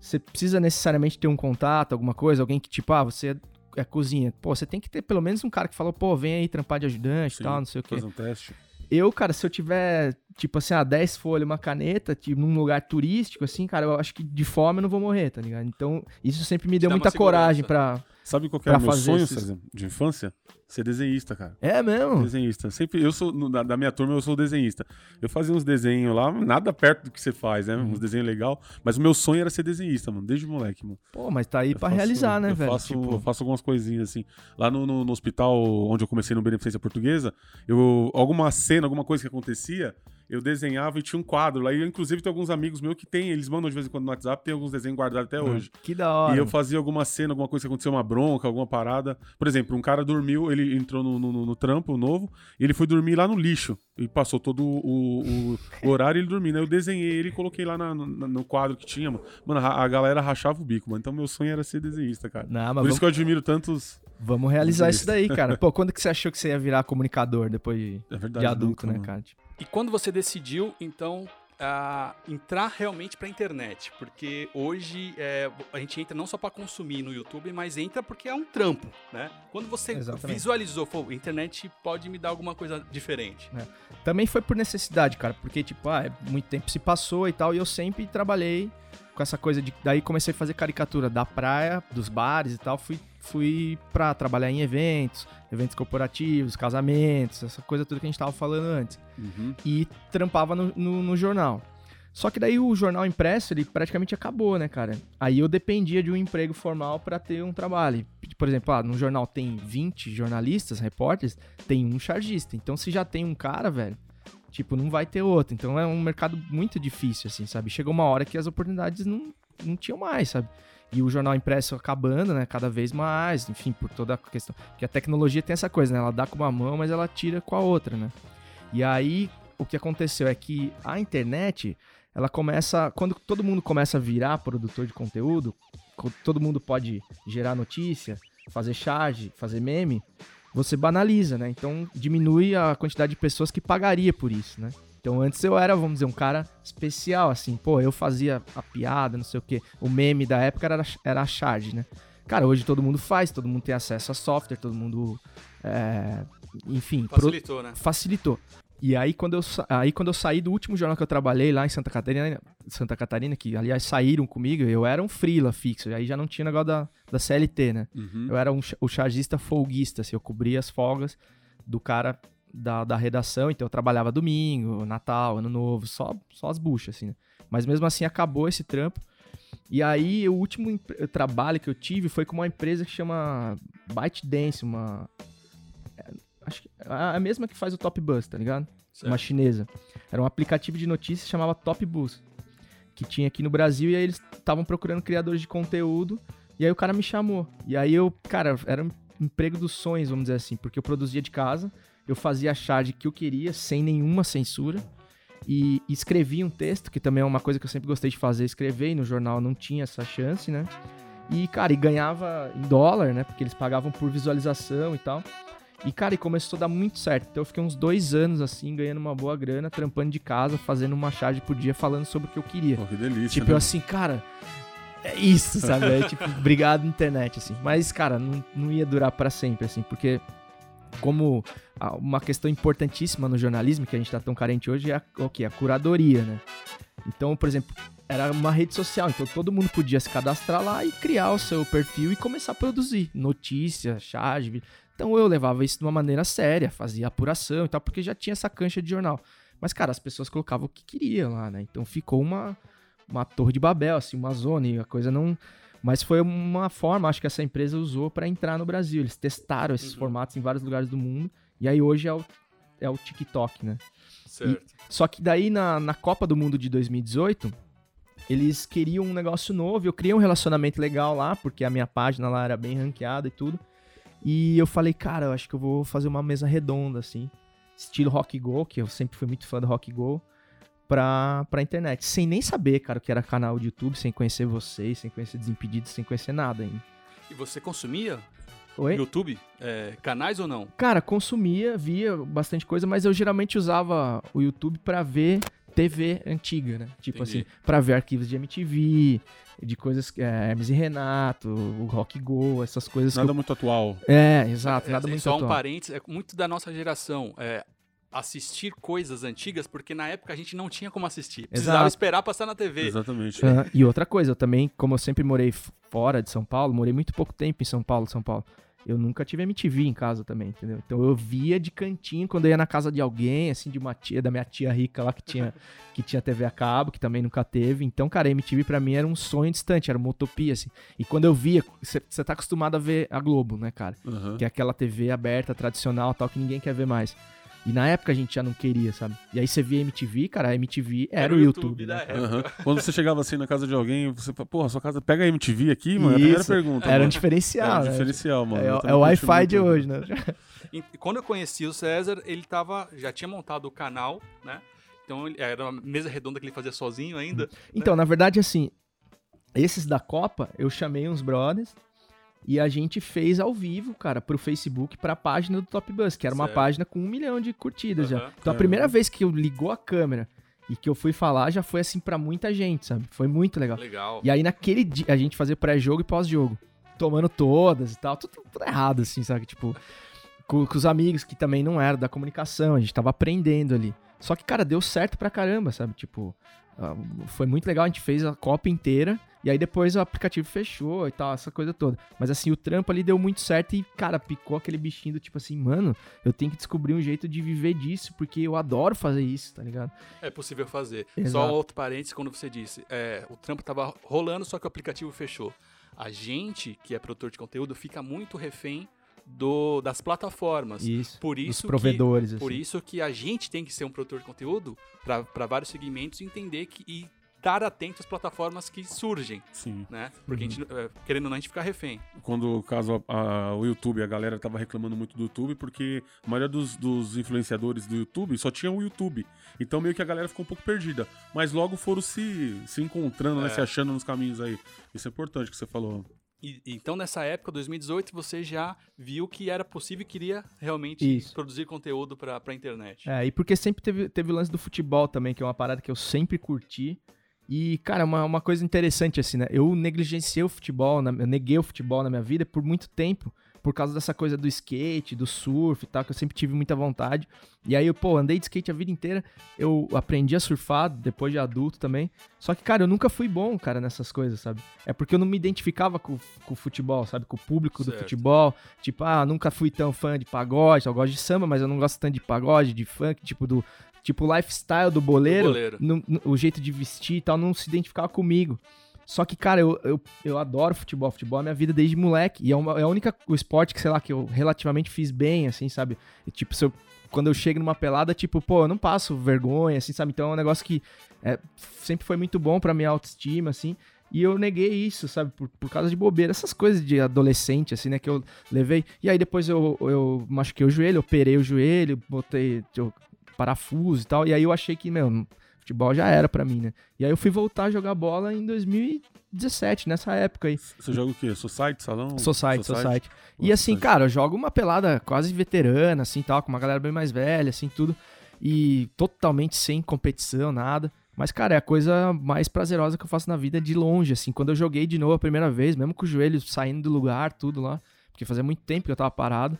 você precisa necessariamente ter um contato, alguma coisa, alguém que, tipo, ah, você é, cozinha. Pô, você tem que ter pelo menos um cara que falou, pô, vem aí trampar de ajudante e tal, não sei o quê. Fazer um teste. Eu, cara, se eu tiver, tipo assim, ah, 10 folhas, uma caneta, tipo, num lugar turístico, assim, cara, eu acho que de fome eu não vou morrer, tá ligado? Então, isso sempre me deu dá muita coragem pra. Sabe qual que era o meu sonho, esses- César, de infância? Ser desenhista, cara. É mesmo? Desenhista. Sempre, eu sou, no- da, da minha turma, eu sou desenhista. Eu fazia uns desenhos lá, nada perto do que você faz, né? Uhum. Uns desenhos legal. Mas o meu sonho era ser desenhista, mano, desde moleque, mano. Pô, mas tá aí Eu pra faço- realizar, né, eu velho? Faço, Tipo, eu faço algumas coisinhas assim. Lá no, no- no hospital onde eu comecei no Beneficência Portuguesa, eu, alguma cena, alguma coisa que acontecia, eu desenhava e tinha um quadro lá. E inclusive tem alguns amigos meus que tem, eles mandam de vez em quando no WhatsApp, tem alguns desenhos guardados até hoje. que da hora. E eu fazia alguma cena, alguma coisa que aconteceu, uma bronca, alguma parada. Por exemplo, um cara dormiu, ele entrou no, no- no- trampo novo, e ele foi dormir lá no lixo. E passou todo o, o- o horário ele dormindo. Aí eu desenhei ele e coloquei lá na- na- no quadro que tinha, mano. Mano, a, a galera rachava o bico, mano. Então meu sonho era ser desenhista, cara. Não, mas Por vamos, isso que eu admiro tantos. vamos realizar Desenhista. isso daí, cara. Pô, quando que você achou que você ia virar comunicador depois de, É verdade. de adulto, nunca, né, mano. cara? Tipo, E quando você decidiu, então, a entrar realmente pra internet? Porque hoje é, a gente entra não só pra consumir no YouTube, mas entra porque é um trampo, né? Quando você Exatamente. visualizou, falou, internet pode me dar alguma coisa diferente. Também foi por necessidade, cara, porque, tipo, ah, é, muito tempo se passou e tal, e eu sempre trabalhei com essa coisa de. Daí comecei a fazer caricatura da praia, dos bares e tal. Fui, fui pra trabalhar em eventos, eventos corporativos, casamentos, essa coisa toda que a gente tava falando antes. Uhum. e trampava no, no- no jornal. Só que daí o jornal impresso, ele praticamente acabou, né, cara? Aí eu dependia de um emprego formal pra ter um trabalho. Por exemplo, ah, no jornal tem 20 jornalistas, repórteres, tem um chargista. Então se já tem um cara, velho, tipo, não vai ter outro. Então é um mercado muito difícil, assim, sabe? Chegou uma hora que as oportunidades não, não tinham mais, sabe? E o jornal impresso acabando, né? Cada vez mais, enfim, por toda a questão. Porque a tecnologia tem essa coisa, né? Ela dá com uma mão, mas ela tira com a outra, né? E aí, o que aconteceu é que a internet, ela começa. Quando todo mundo começa a virar produtor de conteúdo, co- todo mundo pode gerar notícia, fazer charge, fazer meme, você banaliza, né? Então diminui a quantidade de pessoas que pagaria por isso, né? Então antes eu era, vamos dizer, um cara especial, assim, pô, eu fazia a piada, não sei o quê. O meme da época era, era a charge, né? Cara, hoje todo mundo faz, todo mundo tem acesso a software, todo mundo. é, enfim, pro- Facilitou, né? facilitou. E aí quando, eu, aí, quando eu saí do último jornal que eu trabalhei lá em Santa Catarina, Santa Catarina, que aliás saíram comigo, eu era um freela fixo, aí já não tinha negócio da, da CLT, né? Uhum. Eu era um, o chargista folguista, assim, eu cobria as folgas do cara da, da redação, então eu trabalhava domingo, Natal, Ano Novo, só, só as buchas, assim, né? Mas mesmo assim acabou esse trampo. E aí o último trabalho que eu tive foi com uma empresa que chama ByteDance, uma... Acho que a mesma que faz o Top Bus, tá ligado? Certo. uma chinesa. Era um aplicativo de notícias que chamava Top Bus, que tinha aqui no Brasil, e aí eles estavam procurando criadores de conteúdo, e aí o cara me chamou. E aí eu, cara, era um emprego dos sonhos, vamos dizer assim, porque eu produzia de casa, eu fazia a charge que eu queria, sem nenhuma censura, e escrevia um texto, que também é uma coisa que eu sempre gostei de fazer, escrever, e no jornal não tinha essa chance, né? E, cara, e ganhava em dólar, né? Porque eles pagavam por visualização e tal. E, cara, e começou a dar muito certo. Então eu fiquei uns dois anos, assim, ganhando uma boa grana, trampando de casa, fazendo uma charge por dia, falando sobre o que eu queria. Pô, que delícia. Tipo, né? eu assim, cara, é isso, sabe? É, tipo, obrigado, internet, assim. Mas, cara, não, não ia durar pra sempre, assim, porque como uma questão importantíssima no jornalismo, que a gente tá tão carente hoje, é a, o quê? A curadoria, né? Então, por exemplo, era uma rede social, então todo mundo podia se cadastrar lá e criar o seu perfil e começar a produzir notícia, charge. Então eu levava isso de uma maneira séria, fazia apuração e tal, porque já tinha essa cancha de jornal. Mas, cara, as pessoas colocavam o que queriam lá, né? Então ficou uma, uma torre de Babel, assim, uma zona, e a coisa não. Mas foi uma forma, acho que essa empresa usou pra entrar no Brasil. Eles testaram esses Uhum. formatos em vários lugares do mundo. E aí hoje é o, é o TikTok, né? Certo. Só que daí na, na Copa do Mundo de 2018, eles queriam um negócio novo. Eu criei um relacionamento legal lá, porque a minha página lá era bem ranqueada e tudo. E eu falei, cara, eu acho que eu vou fazer uma mesa redonda, assim, estilo Rock Go, que eu sempre fui muito fã do Rock Go, pra, pra internet. Sem nem saber, cara, o que era canal de YouTube, sem conhecer vocês, sem conhecer Desimpedidos, sem conhecer nada ainda. E você consumia Oi? YouTube? É, canais ou não? Cara, consumia, via bastante coisa, mas eu geralmente usava o YouTube pra ver TV antiga, né? Tipo Entendi. assim, pra ver arquivos de MTV, de coisas que é, Hermes e Renato, o Rock Go, essas coisas Nada que muito atual. eu... É, exato, nada É, muito Só um atual. parênteses, é muito da nossa geração. É, assistir coisas antigas, porque na época a gente não tinha como assistir. Precisava Exato. esperar passar na TV. Exatamente. Aham, E outra coisa, eu também, como eu sempre morei fora de São Paulo, morei muito pouco tempo em São Paulo, São Paulo. Eu nunca tive MTV em casa também, entendeu? Então eu via de cantinho quando eu ia na casa de alguém, assim, de uma tia, da minha tia rica lá que tinha, que tinha TV a cabo, que também nunca teve. Então, cara, MTV pra mim era um sonho distante, era uma utopia, assim. E quando eu via, você tá acostumado a ver a Globo, né, cara? Aham. Que é aquela TV aberta, tradicional, tal, que ninguém quer ver mais. E na época a gente já não queria, sabe? E aí você via MTV, cara, a MTV era, o YouTube, da né? época. Aham. Quando você chegava assim na casa de alguém, você fala, porra, sua casa pega a MTV aqui, mano? É a primeira Isso. pergunta. Era um mano. diferencial, Era um né? diferencial, mano. É, é o Wi-Fi de hoje, né? E quando eu conheci o César, ele tava, já tinha montado o canal, né? Então era uma mesa redonda que ele fazia sozinho ainda. Então, na verdade, assim, esses da Copa, eu chamei uns brothers e a gente fez ao vivo, cara, pro Facebook, pra página do Top Bus, que era uma Certo. página com um milhão de curtidas já. Aham. Então, a É. primeira vez que eu ligou a câmera e que eu fui falar, já foi assim pra muita gente, sabe? Foi muito legal. Legal. E aí, naquele dia, a gente fazia pré-jogo e pós-jogo. Tomando todas e tal. Tudo, tudo errado, assim, sabe? Tipo, com, com os amigos que também não eram da comunicação. A gente tava aprendendo ali. Só que, cara, deu certo pra caramba, sabe? Tipo, ah, foi muito legal. A gente fez a Copa inteira. E aí depois o aplicativo fechou e tal, essa coisa toda. Mas assim, o trampo ali deu muito certo e, cara, picou aquele bichinho do tipo assim, mano, eu tenho que descobrir um jeito de viver disso, porque eu adoro fazer isso, tá ligado? É possível fazer. Exato. Só outro parênteses, quando você disse, é, o trampo tava rolando, só que o aplicativo fechou. A gente, que é produtor de conteúdo, fica muito refém do, das plataformas. Isso. Por isso que- provedores, assim. Por isso que a gente tem que ser um produtor de conteúdo para vários segmentos entender que e estar atento às plataformas que surgem, Sim. né? Porque a gente, é, querendo ou não, a gente fica refém. Quando o caso a- a- o YouTube, a galera tava reclamando muito do YouTube, porque a maioria dos, dos influenciadores do YouTube só tinha o YouTube. Então meio que a galera ficou um pouco perdida. Mas logo foram se, se encontrando, né? É. Se achando nos caminhos aí. Isso é importante que você falou. E, então, nessa época, 2018, você já viu que era possível e queria realmente Isso. produzir conteúdo pra, pra internet. É, e porque sempre teve, teve o lance do futebol também, que é uma parada que eu sempre curti. E, cara, uma, uma coisa interessante, assim, né? Eu negligenciei o futebol, na- eu neguei o futebol na minha vida por muito tempo, por causa dessa coisa do skate, do surf e tal, que eu sempre tive muita vontade. E aí, eu, pô, andei de skate a vida inteira, eu aprendi a surfar depois de adulto também. Só que, cara, eu nunca fui bom, cara, nessas coisas, sabe? É porque eu não me identificava com, com o futebol, sabe? Com o público do Certo. futebol. Tipo, ah, nunca fui tão fã de pagode, eu gosto de samba, mas eu não gosto tanto de pagode, de funk, tipo, do. Tipo, o lifestyle do boleiro, Do boleiro. não- não- o jeito de vestir e tal, não se identificava comigo. Só que, cara, eu, eu, eu adoro futebol. Futebol é minha vida desde moleque. E é, uma, é a única o esporte que, sei lá, que eu relativamente fiz bem, assim, sabe? E, tipo, eu- quando eu chego numa pelada, tipo, pô, eu não passo vergonha, assim, sabe? Então é um negócio que é, sempre foi muito bom pra minha autoestima, assim. E eu neguei isso, sabe? Por, por causa de bobeira. Essas coisas de adolescente, assim, né? Que eu levei. E aí depois eu, eu machuquei o joelho, operei o joelho, botei eu, parafuso e tal. E aí eu achei que, meu, futebol já era pra mim, né? E aí eu fui voltar a jogar bola em 2017, nessa época aí. Você joga o quê? Society, salão? Society, Society. E Nossa, assim, Society. cara, eu jogo uma pelada quase veterana, assim, tal, com uma galera bem mais velha, assim, tudo. E totalmente sem competição, nada. Mas, cara, é a coisa mais prazerosa que eu faço na vida de longe, assim. Quando eu joguei de novo a primeira vez, mesmo com o joelho saindo do lugar, tudo lá, porque fazia muito tempo que eu tava parado.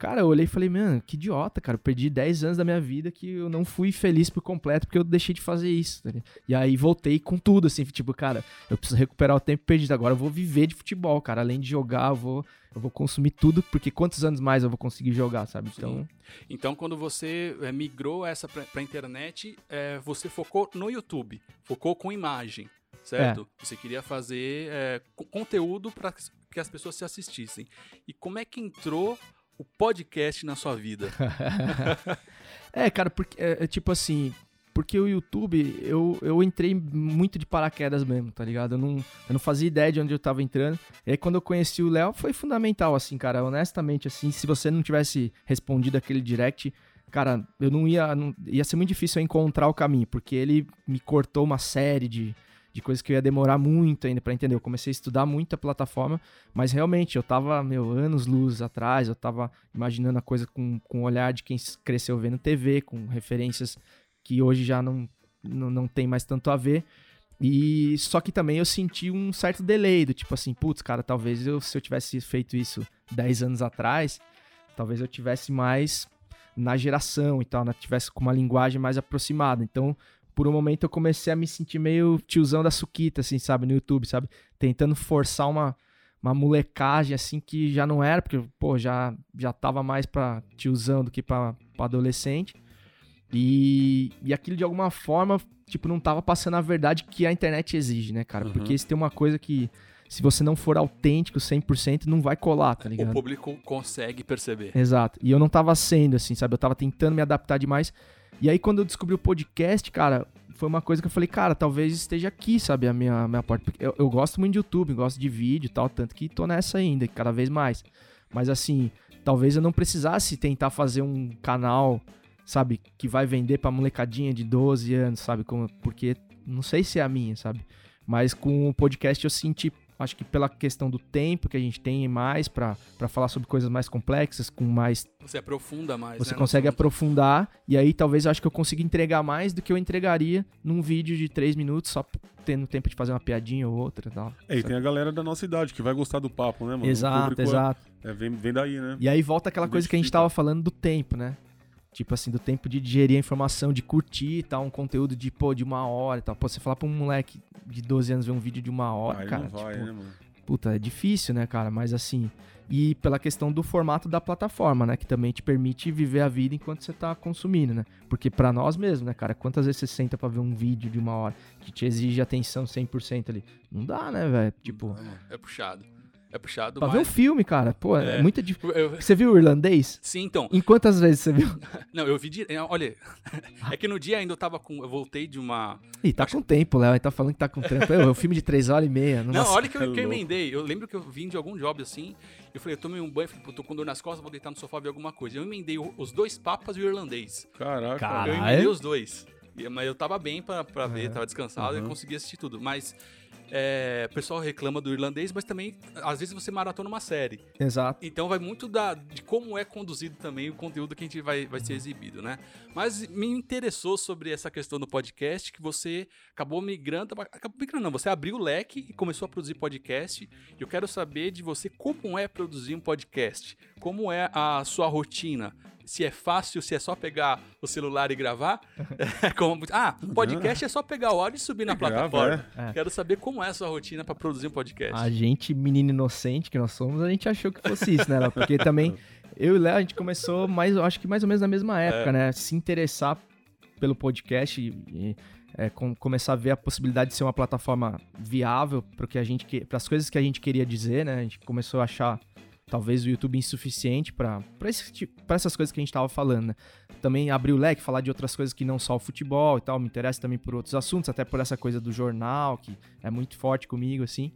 Cara, eu olhei e falei, mano, que idiota, cara. Eu perdi 10 anos da minha vida que eu não fui feliz por completo porque eu deixei de fazer isso. tá? E aí voltei com tudo, assim, tipo, cara, eu preciso recuperar o tempo perdido. Agora eu vou viver de futebol, cara. Além de jogar, eu vou, eu vou consumir tudo, porque quantos anos mais eu vou conseguir jogar, sabe? Então, Então, quando você é, migrou essa pra, pra internet, é, você focou no YouTube, focou com imagem, certo? É. Você queria fazer é, co- conteúdo para que as pessoas se assistissem. E como é que entrou o podcast na sua vida? É, cara, porque é, é tipo assim, porque o YouTube, eu, eu entrei muito de paraquedas mesmo, tá ligado? Eu não, eu não fazia ideia de onde eu tava entrando. E aí quando eu conheci o Léo, foi fundamental, assim, cara. Honestamente, assim, se você não tivesse respondido aquele direct, cara, eu não ia. Não, ia ser muito difícil eu encontrar o caminho, porque ele me cortou uma série de. De coisas que eu ia demorar muito ainda pra entender. Eu comecei a estudar muito a plataforma, mas realmente eu tava, meu, anos luz atrás, eu tava imaginando a coisa com, com o olhar de quem cresceu vendo TV, com referências que hoje já não, não, não tem mais tanto a ver. E só que também eu senti um certo delay, do tipo assim, putz, cara, talvez eu, se eu tivesse feito isso 10 anos atrás, talvez eu tivesse mais na geração e tal, né? Tivesse com uma linguagem mais aproximada. Então, por um momento eu comecei a me sentir meio tiozão da suquita, assim, sabe, no YouTube, sabe? Tentando forçar uma, uma molecagem, assim, que já não era, porque, pô, já, já tava mais pra tiozão do que pra, pra adolescente. E, e aquilo, de alguma forma, tipo, não tava passando a verdade que a internet exige, né, cara? Uhum. Porque se tem uma coisa que, se você não for autêntico 100%, não vai colar, tá o ligado? público consegue perceber. Exato. E eu não tava sendo, assim, sabe? Eu tava tentando me adaptar demais. E aí, quando eu descobri o podcast, cara, foi uma coisa que eu falei, cara, talvez esteja aqui, sabe, a minha, minha porta. Eu, eu gosto muito de YouTube, gosto de vídeo e tal, tanto que tô nessa ainda, cada vez mais. Mas assim, talvez eu não precisasse tentar fazer um canal, sabe, que vai vender pra molecadinha de 12 anos, sabe? Como, porque não sei se é a minha, sabe? Mas com o podcast eu senti, acho que pela questão do tempo que a gente tem mais pra pra falar sobre coisas mais complexas, com mais. Você aprofunda mais. Você né, consegue aprofundar, e aí talvez eu acho que eu consiga entregar mais do que eu entregaria num vídeo de 3 minutos, só tendo tempo de fazer uma piadinha ou outra e tal. É, e tem a galera da nossa idade que vai gostar do papo, né, mano? Exato, é- exato. É, vem, vem daí, né? E aí volta aquela coisa que a gente tava falando do tempo, né? Tipo assim, do tempo de digerir a informação, de curtir e tal, um conteúdo de, pô, de uma hora e tal. Pô, você falar pra um moleque de 12 anos ver um vídeo de uma hora, Ah, cara, não vai, tipo, né, mano? puta, é difícil, né, cara? Mas assim, e pela questão do formato da plataforma, né, que também te permite viver a vida enquanto você tá consumindo, né? Porque pra nós mesmo, né, cara, quantas vezes você senta pra ver um vídeo de uma hora que te exige atenção 100% ali? Não dá, né, velho? Tipo, É puxado. É puxado, Pra mas... ver um filme, cara. Pô, é, É. muito difícil. Eu- Você viu o irlandês? Sim, então. Em quantas vezes você viu? Não, eu vi dire... é, Olha, é que no dia ainda eu tava com. Eu voltei de uma. Ih, tá com tempo, Léo. Ele tá falando que tá com trampo. É um filme de três horas e meia. Não, olha que eu, é que eu louco. emendei. Eu lembro que eu vim de algum job assim. Eu falei, eu tomei um banho, falei, pô, tô com dor nas costas, vou deitar no sofá ver alguma coisa. Eu emendei os dois papas e o irlandês. Caraca. Cara. Eu emendei os dois. E- Mas eu tava bem pra, pra ver, Uhum. tava descansado e Uhum. consegui assistir tudo. Mas é, o pessoal reclama do irlandês, mas também, às vezes, você maratona uma série. Exato. Então vai muito da, de como é conduzido também o conteúdo que a gente vai, vai ser exibido, né? Mas me interessou sobre essa questão do podcast, que você acabou migrando. Acabou migrando, não. Você abriu o leque e começou a produzir podcast. E eu quero saber de você como é produzir um podcast. Como é a sua rotina? Se é fácil, se é só pegar o celular e gravar. É como- ah, podcast é só pegar o áudio e subir na plataforma. é. Quero saber como é a sua rotina para produzir um podcast. A gente, menino inocente que nós somos, a gente achou que fosse isso, né, Léo? Porque também eu e o Léo, a gente começou mais, acho que mais ou menos na mesma época, né? Se interessar pelo podcast e, e, é, com- começar a ver a possibilidade de ser uma plataforma viável para que a gente para as coisas que a gente queria dizer, né? A gente começou a achar talvez o YouTube insuficiente para para essas coisas que a gente tava falando, né? Também abrir o leque, falar de outras coisas que não só o futebol e tal, me interessa também por outros assuntos, até por essa coisa do jornal, que é muito forte comigo, assim.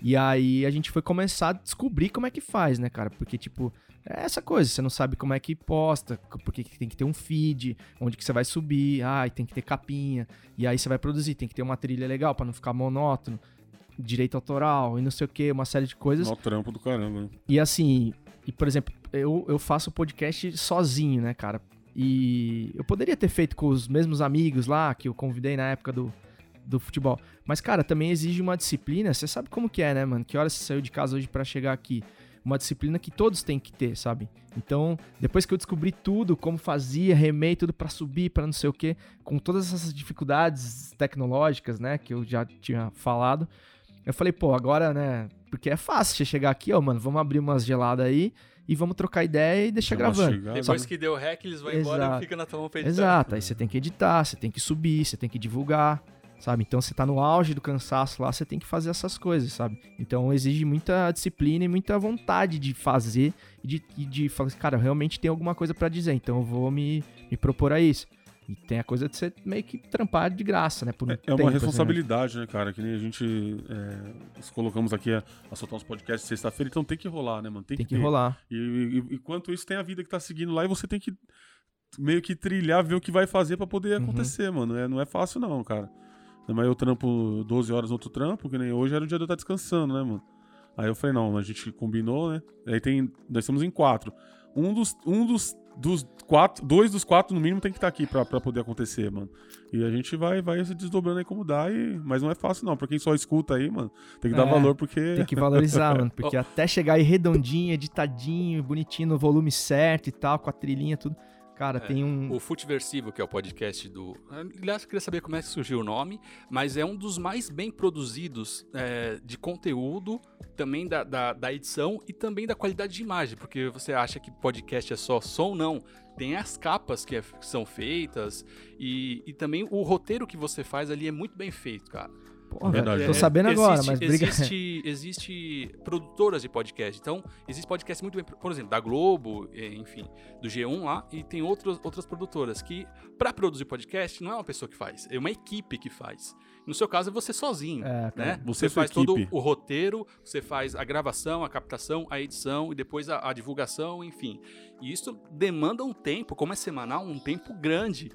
E aí a gente foi começar a descobrir como é que faz, né, cara? Porque, tipo, é essa coisa, você não sabe como é que posta, porque que tem que ter um feed, onde que você vai subir, ai, tem que ter capinha, e aí você vai produzir, tem que ter uma trilha legal pra não ficar monótono, direito autoral e não sei o que, uma série de coisas. Nó trampo do caramba. né? E assim, e por exemplo, eu, eu faço podcast sozinho, né, cara? E eu poderia ter feito com os mesmos amigos lá, que eu convidei na época do, do futebol. Mas, cara, também exige uma disciplina. Você sabe como que é, né, mano? Que horas você saiu de casa hoje pra chegar aqui? Uma disciplina que todos têm que ter, sabe? Então, depois que eu descobri tudo, como fazia, remei tudo pra subir, pra não sei o quê, com todas essas dificuldades tecnológicas, né, que eu já tinha falado, eu falei, pô, agora, né? Porque é fácil você chegar aqui, ó, mano, vamos abrir umas geladas aí e vamos trocar ideia e deixar gravando. chegada. Depois que deu rec, eles vão embora Exato. e fica na tua mão pra editar. Exato, aí você tem que editar, você tem que subir, você tem que divulgar, sabe? Então você tá no auge do cansaço lá, você tem que fazer essas coisas, sabe? Então exige muita disciplina e muita vontade de fazer e de, e de falar, assim, cara, eu realmente tenho alguma coisa pra dizer, então eu vou me, me propor a isso. E tem a coisa de você meio que trampar de graça, né? Por um É tempo, uma assim, né? responsabilidade, né, cara? Que nem a gente é, nos colocamos aqui a, a soltar uns podcasts sexta-feira, então tem que rolar, né, mano? Tem que ter. rolar. E, e, enquanto isso, tem a vida que tá seguindo lá e você tem que meio que trilhar, ver o que vai fazer pra poder Uhum. acontecer, mano. É, não é fácil, não, cara. Mas eu trampo 12 horas no outro trampo, que nem hoje era o dia de eu estar descansando, né, mano? Aí eu falei, não, a gente combinou, né? Aí tem. Nós estamos em quatro. Um dos. Um dos dos quatro, dois dos quatro no mínimo tem que estar aqui pra, pra poder acontecer, mano. E a gente vai, vai se desdobrando aí como dá, e... mas não é fácil não, pra quem só escuta aí, mano, tem que dar É, valor porque... Tem que valorizar, mano. Porque até chegar aí redondinho, editadinho, bonitinho, no volume certo e tal, com a trilhinha, tudo. Cara, tem um. O Futiversivo, que é o podcast do. Aliás, queria saber como é que surgiu o nome, mas é um dos mais bem produzidos é, de conteúdo, também da, da, da edição e também da qualidade de imagem, porque você acha que podcast é só som, não. Tem as capas que, é- que são feitas e, e também o roteiro que você faz ali é muito bem feito, cara. Porra, verdade. tô É, sabendo agora, existe- mas obrigado. Existe, existe produtoras de podcast. Então, existe podcast muito bem, por exemplo, da Globo, eh, enfim, do G1 lá, e tem outras, outras produtoras que, pra produzir podcast, não é uma pessoa que faz, é uma equipe que faz. No seu caso, é você sozinho. É. Né? Você Você faz todo equipe. o roteiro, você faz a gravação, a captação, a edição e depois a, a divulgação, enfim. E isso demanda um tempo, como é semanal, um tempo grande.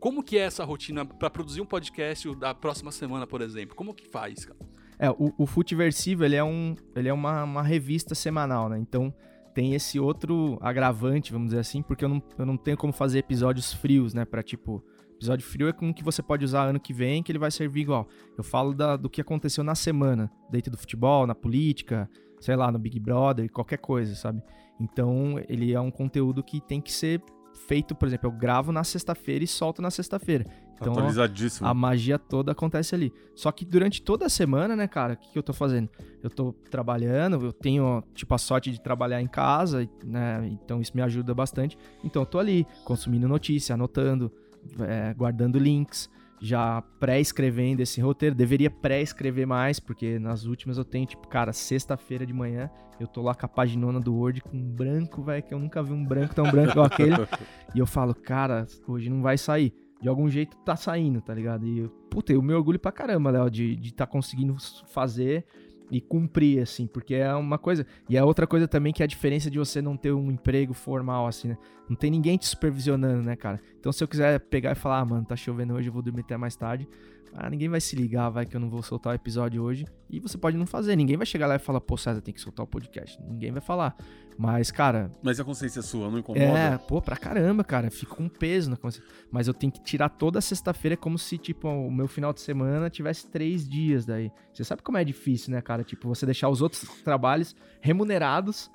Como que é essa rotina para produzir um podcast da próxima semana, por exemplo? Como que faz, cara? É, o, o Futiversivo, ele é, um, ele é uma, uma revista semanal, né? Então tem esse outro agravante, vamos dizer assim, porque eu não, eu não tenho como fazer episódios frios, né? Pra tipo, episódio frio é com que você pode usar ano que vem, que ele vai servir igual. Eu falo da- do que aconteceu na semana, dentro do futebol, na política, sei lá, no Big Brother, qualquer coisa, sabe? Então ele é um conteúdo que tem que ser feito, por exemplo, eu gravo na sexta-feira e solto na sexta-feira. Então, Atualizadíssimo. a magia toda acontece ali. Só que durante toda a semana, né, cara, o que, que eu tô fazendo? Eu tô trabalhando, eu tenho, tipo, a sorte de trabalhar em casa, né? Então isso me ajuda bastante. Então eu tô ali, consumindo notícia, anotando, é, guardando links. Já pré-escrevendo esse roteiro. Deveria pré-escrever mais, porque nas últimas eu tenho, tipo, cara, sexta-feira de manhã, eu tô lá com a paginona do Word com um branco, velho, que eu nunca vi um branco tão branco igual aquele. E eu falo, cara, hoje não vai sair. De algum jeito tá saindo, tá ligado? E, puta, eu me orgulho pra caramba, Léo, de estar de tá conseguindo fazer e cumprir, assim, porque é uma coisa. E é outra coisa também que é a diferença de você não ter um emprego formal, assim, né? Não tem ninguém te supervisionando, né, cara? Então, se eu quiser pegar e falar, ah, mano, tá chovendo hoje, eu vou dormir até mais tarde. Ah, ninguém vai se ligar, vai que eu não vou soltar o episódio hoje. E você pode não fazer. Ninguém vai chegar lá e falar, pô, César, tem que soltar o podcast. Ninguém vai falar. Mas, cara. Mas a consciência sua não incomoda? É, pô, pra caramba, cara. Fica com um peso na consciência. Mas eu tenho que tirar toda sexta-feira como se, tipo, o meu final de semana tivesse três dias daí. Você sabe como é difícil, né, cara? Tipo, você deixar os outros trabalhos remunerados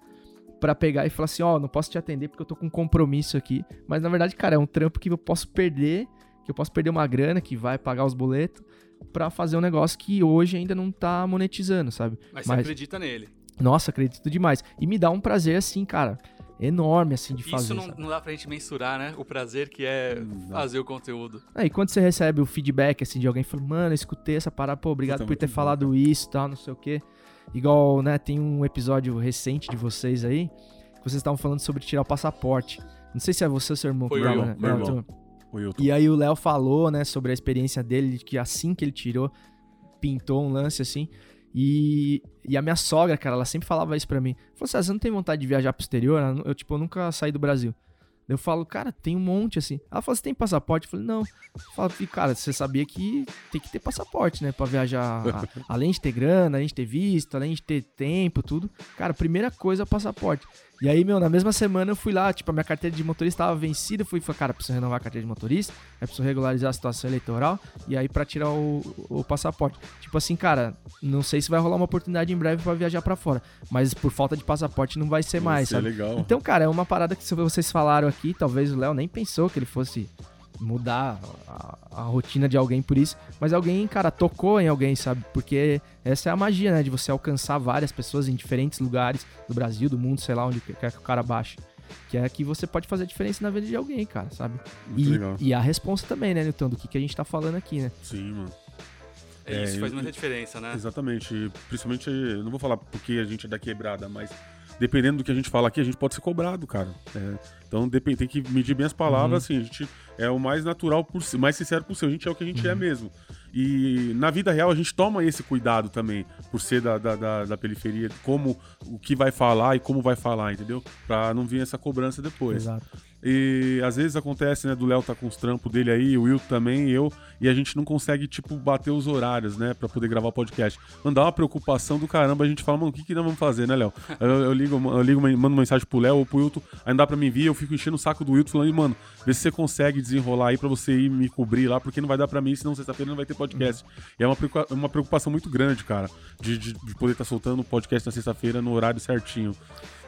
para pegar e falar assim, ó, oh, não posso te atender porque eu tô com um compromisso aqui. Mas na verdade, cara, é um trampo que eu posso perder que eu posso perder uma grana que vai pagar os boletos para fazer um negócio que hoje ainda não tá monetizando, sabe? Mas, Mas você acredita nele. Nossa, acredito demais. E me dá um prazer assim, cara, enorme assim de Isso fazer. Isso não, não, dá pra gente mensurar, né? O prazer que é fazer o conteúdo. Ah, e quando você recebe o feedback assim de alguém falando, mano, eu escutei essa parada, pô, obrigado por ter falado bom, isso, tal, não sei o quê. Igual, né, tem um episódio recente de vocês aí, que vocês estavam falando sobre tirar o passaporte. Não sei se é você ou seu irmão Foi que eu, né? Meu irmão. Então, e aí o Léo falou, né, sobre a experiência dele, que assim que ele tirou, pintou um lance assim. E, e a minha sogra, cara, ela sempre falava isso pra mim. Falou ah, você não tem vontade de viajar pro exterior? Eu, tipo, eu nunca saí do Brasil. Eu falo, cara, tem um monte assim. Ela falou, você tem passaporte? Eu falei, não. Eu falo, cara, você sabia que tem que ter passaporte, né? Pra viajar. além de ter grana, além de ter visto, além de ter tempo, tudo. Cara, primeira coisa é passaporte. E aí, meu, na mesma semana eu fui lá, tipo, a minha carteira de motorista estava vencida, fui, falei, cara, preciso renovar a carteira de motorista, é preciso regularizar a situação eleitoral, e aí para tirar o, o, passaporte. Tipo assim, cara, não sei se vai rolar uma oportunidade em breve para viajar para fora, mas por falta de passaporte não vai ser vai mais, ser sabe? Legal. Então, cara, é uma parada que vocês falaram aqui, talvez o Léo nem pensou que ele fosse mudar a, a, rotina de alguém por isso, mas alguém, cara, tocou em alguém, sabe? Porque essa é a magia, né? De você alcançar várias pessoas em diferentes lugares do Brasil, do mundo, sei lá, onde quer que o cara baixe. Que é que você pode fazer diferença na vida de alguém, cara, sabe? E, e a resposta também, né, Newton, do que, que a gente tá falando aqui, né? Sim, mano. É, isso é, faz muita diferença, né? Exatamente. Principalmente, não vou falar porque a gente é da quebrada, mas dependendo do que a gente fala aqui, a gente pode ser cobrado, cara. É, então tem que medir bem as palavras, uhum. assim, a gente é o mais natural, por, mais sincero possível. A gente é o que a gente é uhum. é mesmo. E na vida real a gente toma esse cuidado também, por ser da, da, da, da, periferia, como o que vai falar e como vai falar, entendeu? Pra não vir essa cobrança depois. Exato. E às vezes acontece, né, do Léo tá com os trampos dele aí, o Will também, eu, e a gente não consegue, tipo, bater os horários, né, pra poder gravar o podcast. Mandar uma preocupação do caramba, a gente fala, mano, o que que nós vamos fazer, né, Léo? Eu, eu, ligo, eu ligo, mando mensagem pro Léo ou pro Wilton, aí não dá pra me vir, eu fico enchendo o saco do Wilton falando, mano, vê se você consegue desenrolar aí pra você ir me cobrir lá, porque não vai dar pra mim, senão sexta-feira não vai ter podcast. E é uma, uma preocupação muito grande, cara, de, de, de poder estar tá soltando o podcast na sexta-feira no horário certinho.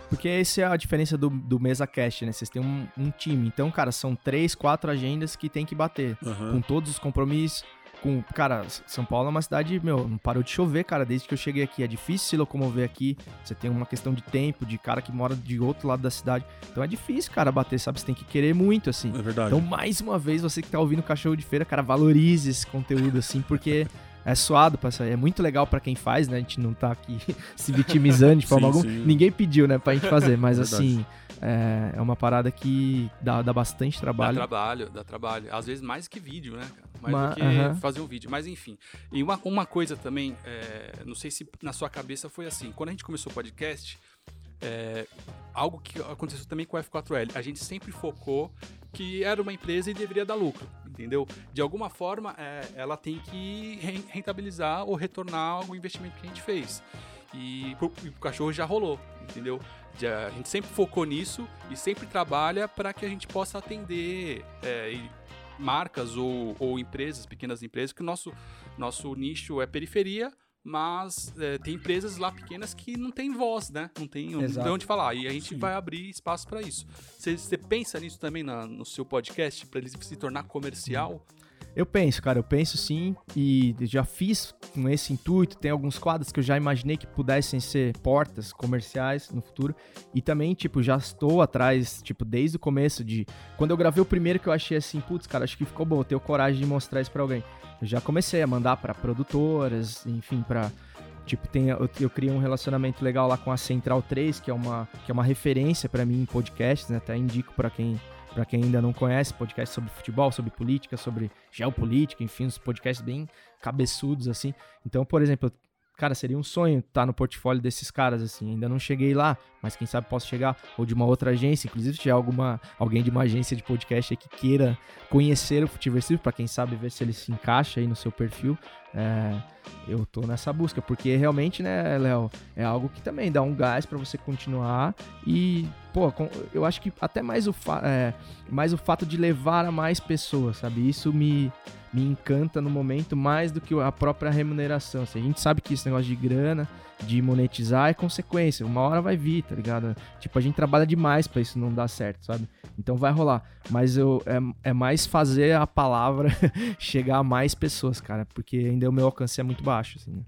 Porque essa é a diferença do, do Mesa Cast, né? Vocês têm um, um, time. Então, cara, são três, quatro agendas que tem que bater. Uhum. Com todos os compromissos. Com, cara, São Paulo é uma cidade, meu, não parou de chover, cara, desde que eu cheguei aqui. É difícil se locomover aqui. Você tem uma questão de tempo, de cara que mora de outro lado da cidade. Então é difícil, cara, bater, sabe? Você tem que querer muito, assim. É verdade. Então, mais uma vez, você que tá ouvindo Cachorro de Feira, cara, valorize esse conteúdo, assim, porque é suado pra sair. É muito legal para quem faz, né? A gente não tá aqui se vitimizando de forma sim, alguma. Sim. Ninguém pediu, né, pra gente fazer, mas assim. É, é, uma parada que dá, dá bastante trabalho. Dá trabalho, dá trabalho. Às vezes mais que vídeo, né, cara? Mais do que uh -huh. fazer um vídeo. Mas enfim. E uma, uma coisa também, é, não sei se na sua cabeça foi assim. Quando a gente começou o podcast, é, algo que aconteceu também com o F4L. A gente sempre focou que era uma empresa e deveria dar lucro, entendeu? De alguma forma, é, ela tem que rentabilizar ou retornar o investimento que a gente fez. E, e o cachorro já rolou, entendeu? A gente sempre focou nisso e sempre trabalha para que a gente possa atender é, marcas ou, ou empresas, pequenas empresas, que o nosso, nosso nicho é periferia, mas é, tem empresas lá pequenas que não tem voz, né? Não tem, não tem onde falar. E a gente Sim. vai abrir espaço para isso. Você pensa nisso também na, no seu podcast, para ele se tornar comercial? Eu penso, cara, eu penso sim, e já fiz com esse intuito. Tem alguns quadros que eu já imaginei que pudessem ser portas comerciais no futuro. E também, tipo, já estou atrás, tipo, desde o começo de. Quando eu gravei o primeiro que eu achei assim, putz, cara, acho que ficou bom, eu tenho coragem de mostrar isso pra alguém. Eu já comecei a mandar para produtoras, enfim, para Tipo, tem, eu, eu criei um relacionamento legal lá com a Central 3, que é uma, que é uma referência para mim em podcasts, né? Até indico para quem para quem ainda não conhece, podcast sobre futebol, sobre política, sobre geopolítica, enfim, uns podcasts bem cabeçudos, assim. Então, por exemplo, cara, seria um sonho estar tá no portfólio desses caras, assim. Ainda não cheguei lá, mas quem sabe posso chegar. Ou de uma outra agência, inclusive se tiver alguma, alguém de uma agência de podcast que queira conhecer o Futiversivo, para quem sabe ver se ele se encaixa aí no seu perfil. É, eu tô nessa busca, porque realmente, né, Léo, é algo que também dá um gás para você continuar e, pô, eu acho que até mais o, é, mais o fato de levar a mais pessoas, sabe? Isso me, me encanta no momento mais do que a própria remuneração. Assim, a gente sabe que esse negócio de grana, de monetizar é consequência, uma hora vai vir, tá ligado? Tipo, a gente trabalha demais para isso não dar certo, sabe? Então vai rolar. Mas eu, é, é mais fazer a palavra chegar a mais pessoas, cara, porque ainda o meu alcance é muito baixo, assim. Né?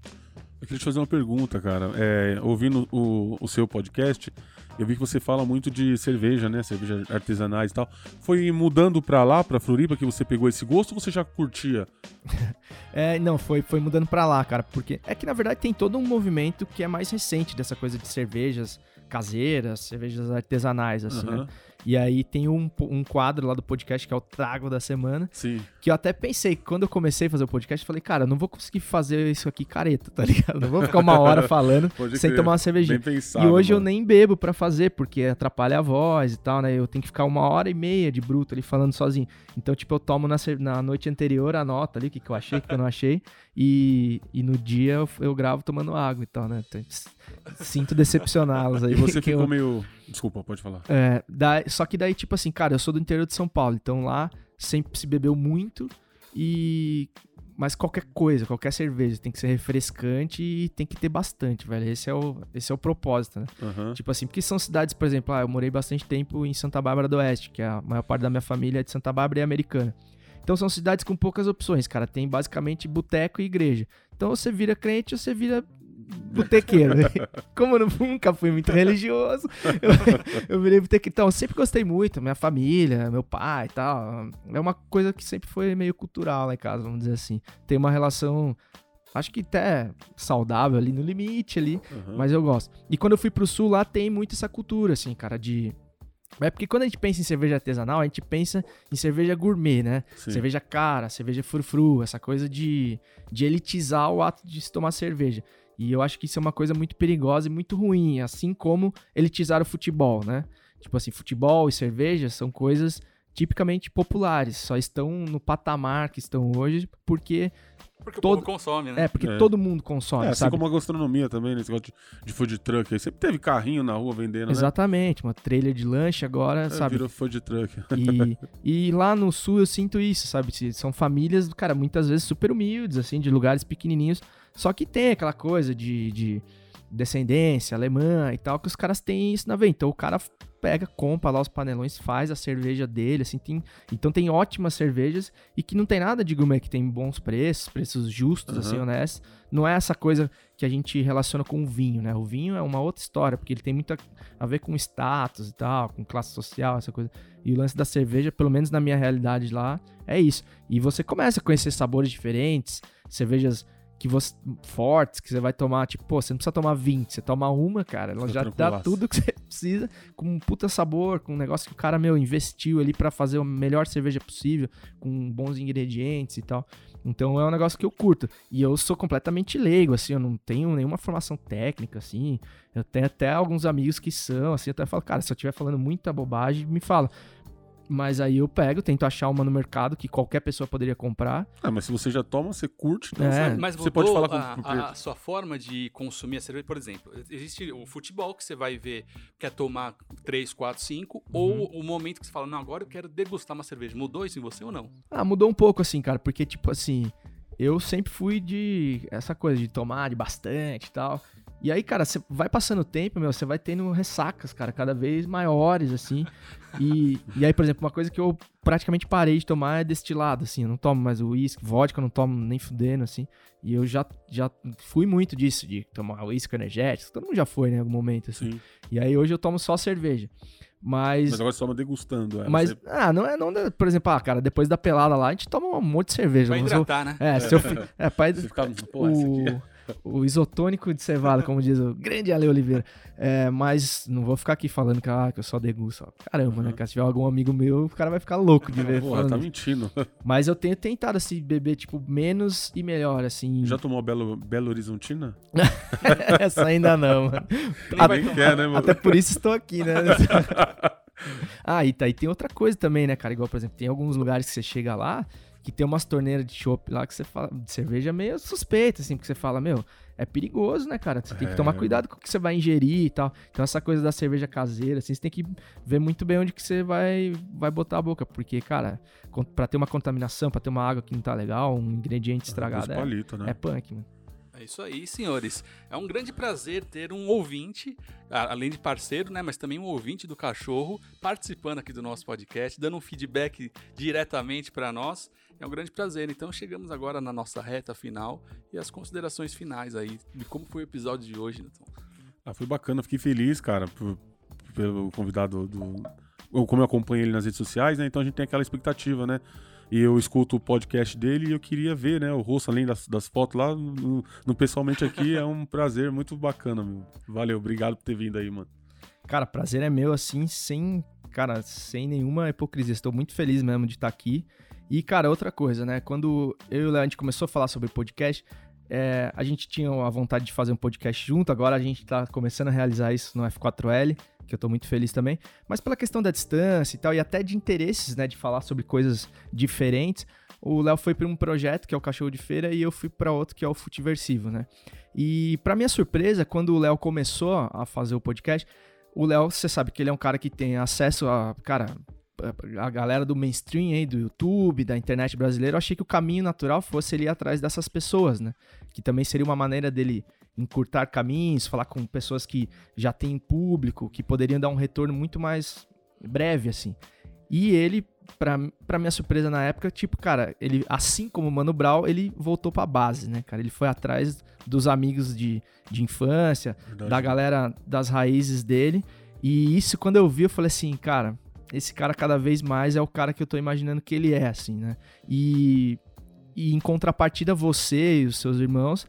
Eu queria te fazer uma pergunta, cara. É, ouvindo o, o seu podcast, eu vi que você fala muito de cerveja, né? Cerveja artesanais e tal. Foi mudando pra lá, pra Floripa, que você pegou esse gosto ou você já curtia? é, não, foi, foi mudando pra lá, cara. Porque é que na verdade tem todo um movimento que é mais recente dessa coisa de cervejas caseiras, cervejas artesanais, assim, uhum. né? E aí tem um, um quadro lá do podcast que é o Trago da Semana. Sim. Que eu até pensei, quando eu comecei a fazer o podcast, eu falei, cara, eu não vou conseguir fazer isso aqui careta, tá ligado? Não vou ficar uma hora falando sem tomar uma cervejinha. Pensado, e hoje mano. eu nem bebo para fazer, porque atrapalha a voz e tal, né? Eu tenho que ficar uma hora e meia de bruto ali falando sozinho. Então, tipo, eu tomo na, na noite anterior a nota ali, o que, que eu achei, o que eu não achei. E, e no dia eu, eu gravo tomando água e tal, né? Então, sinto decepcioná-los aí. E você ficou eu... meio. Desculpa, pode falar. É, daí, só que daí, tipo assim, cara, eu sou do interior de São Paulo, então lá sempre se bebeu muito e. Mas qualquer coisa, qualquer cerveja tem que ser refrescante e tem que ter bastante, velho. Esse é o, esse é o propósito, né? Uhum. Tipo assim, porque são cidades, por exemplo, ah, eu morei bastante tempo em Santa Bárbara do Oeste, que é a maior parte da minha família é de Santa Bárbara e americana. Então são cidades com poucas opções, cara. Tem basicamente boteco e igreja. Então você vira crente ou você vira botequeiro. Como eu nunca fui muito religioso, eu, eu virei botequeiro. Então, eu sempre gostei muito, minha família, meu pai e tal. É uma coisa que sempre foi meio cultural lá em casa, vamos dizer assim. Tem uma relação acho que até saudável ali no limite ali, uhum. mas eu gosto. E quando eu fui pro sul lá tem muito essa cultura assim, cara, de é porque quando a gente pensa em cerveja artesanal, a gente pensa em cerveja gourmet, né? Sim. Cerveja cara, cerveja frufru, essa coisa de, de elitizar o ato de se tomar cerveja. E eu acho que isso é uma coisa muito perigosa e muito ruim, assim como elitizar o futebol, né? Tipo assim, futebol e cerveja são coisas tipicamente populares, só estão no patamar que estão hoje porque porque todo, o povo consome, né? É, porque é. todo mundo consome, é, assim sabe? como a gastronomia também, nesse negócio de, de food truck aí. Sempre teve carrinho na rua vendendo, né? Exatamente, uma trilha de lanche agora, é, sabe? Virou food truck. E, e lá no sul eu sinto isso, sabe? São famílias, cara, muitas vezes super humildes, assim, de lugares pequenininhos. Só que tem aquela coisa de, de descendência alemã e tal, que os caras têm isso na veia. Então o cara pega, compra lá os panelões, faz a cerveja dele, assim, tem, então tem ótimas cervejas e que não tem nada de gourmet, que tem bons preços, preços justos, uhum. assim, honestos. Não é essa coisa que a gente relaciona com o vinho, né? O vinho é uma outra história, porque ele tem muito a ver com status e tal, com classe social, essa coisa. E o lance da cerveja, pelo menos na minha realidade lá, é isso. E você começa a conhecer sabores diferentes, cervejas que você fortes que você vai tomar, tipo, pô, você não precisa tomar 20, você toma uma, cara, ela já dá tudo que você precisa, com um puta sabor, com um negócio que o cara, meu, investiu ali para fazer a melhor cerveja possível, com bons ingredientes e tal. Então é um negócio que eu curto. E eu sou completamente leigo, assim, eu não tenho nenhuma formação técnica, assim. Eu tenho até alguns amigos que são, assim, eu até falo, cara, se eu estiver falando muita bobagem, me fala. Mas aí eu pego, tento achar uma no mercado que qualquer pessoa poderia comprar. Ah, mas se você já toma, você curte, então é. Mas você pode falar com a, a, sua forma de consumir a cerveja, por exemplo, existe o futebol que você vai ver, quer tomar 3, 4, 5, ou o momento que você fala, não, agora eu quero degustar uma cerveja. Mudou isso em você ou não? Ah, mudou um pouco assim, cara, porque tipo assim, eu sempre fui de essa coisa de tomar de bastante e tal. E aí, cara, você vai passando o tempo, meu, você vai tendo ressacas, cara, cada vez maiores, assim. E, e aí, por exemplo, uma coisa que eu praticamente parei de tomar é destilado, assim. Eu não tomo mais o uísque, vodka, eu não tomo nem fudendo, assim. E eu já, já fui muito disso, de tomar uísque energético. Todo mundo já foi, né, em algum momento, assim. Sim. E aí hoje eu tomo só cerveja. Mas. Mas agora você toma degustando. ela. Mas, Você- ah, não é, não, por exemplo, ah, cara, depois da pelada lá, a gente toma um monte de cerveja. Vai Mas eu- hidratar, né? é, se eu, fi- é, pai, Você fica, pô, essa aqui é- o, isotônico de cevada, como diz o grande Ale Oliveira. É, mas não vou ficar aqui falando que, ah, que eu só degusto. Caramba, né? cara? Se tiver algum amigo meu, o cara vai ficar louco de ver. Porra, tá mentindo. Mas eu tenho tentado, assim, beber, tipo, menos e melhor, assim. Já tomou Belo, Belo Horizontina? Essa ainda não, mano. Nem quer, né, mano? Até por isso estou aqui, né? ah, e tá, e tem outra coisa também, né, cara? Igual, por exemplo, tem alguns lugares que você chega lá que tem umas torneiras de chopp lá que você fala, de cerveja meio suspeita, assim, porque você fala, meu, é perigoso, né, cara? Você tem que É. tomar cuidado com o que você vai ingerir e tal. Então, essa coisa da cerveja caseira, assim, você tem que ver muito bem onde que você vai, vai botar a boca, porque, cara, pra ter uma contaminação, pra ter uma água que não tá legal, um ingrediente estragado, Dos é, palitos, né? é punk, mano. É isso aí, senhores. É um grande prazer ter um ouvinte, além de parceiro, né, mas também um ouvinte do cachorro participando aqui do nosso podcast, dando um feedback diretamente para nós. É um grande prazer. Então chegamos agora na nossa reta final e as considerações finais aí de como foi o episódio de hoje, Newton. Ah, foi bacana, fiquei feliz, cara, pelo convidado do. eu- Como eu acompanho ele nas redes sociais, né? Então a gente tem aquela expectativa, né? E eu escuto o podcast dele e eu queria ver, né? O rosto, além das, das fotos lá, no, no- pessoalmente aqui, é um prazer muito bacana, meu. Valeu, obrigado por ter vindo aí, mano. Cara, prazer é meu, assim, sem, cara, sem nenhuma hipocrisia. Estou muito feliz mesmo de estar aqui. E, cara, outra coisa, né? Quando eu e o Léo, a gente começou a falar sobre podcast, é, a gente tinha a vontade de fazer um podcast junto, agora a gente tá começando a realizar isso no F4L, que eu tô muito feliz também. Mas pela questão da distância e tal, e até de interesses, né, de falar sobre coisas diferentes, o Léo foi para um projeto, que é o Cachorro de Feira, e eu fui para outro, que é o Futiversivo, né? E para minha surpresa, quando o Léo começou a fazer o podcast, o Léo, você sabe que ele é um cara que tem acesso a, cara, a galera do mainstream aí, do YouTube, da internet brasileira. Eu achei que o caminho natural fosse ele ir atrás dessas pessoas, né? Que também seria uma maneira dele encurtar caminhos, falar com pessoas que já têm público, que poderiam dar um retorno muito mais breve, assim. E ele, pra, pra minha surpresa na época, tipo, cara, ele, assim como o Mano Brown, ele voltou pra base, né, cara? Ele foi atrás dos amigos de, de infância, Verdade. da galera das raízes dele. E isso, quando eu vi, eu falei assim, cara, esse cara cada vez mais é o cara que eu tô imaginando que ele é, assim, né? E, e em contrapartida, você e os seus irmãos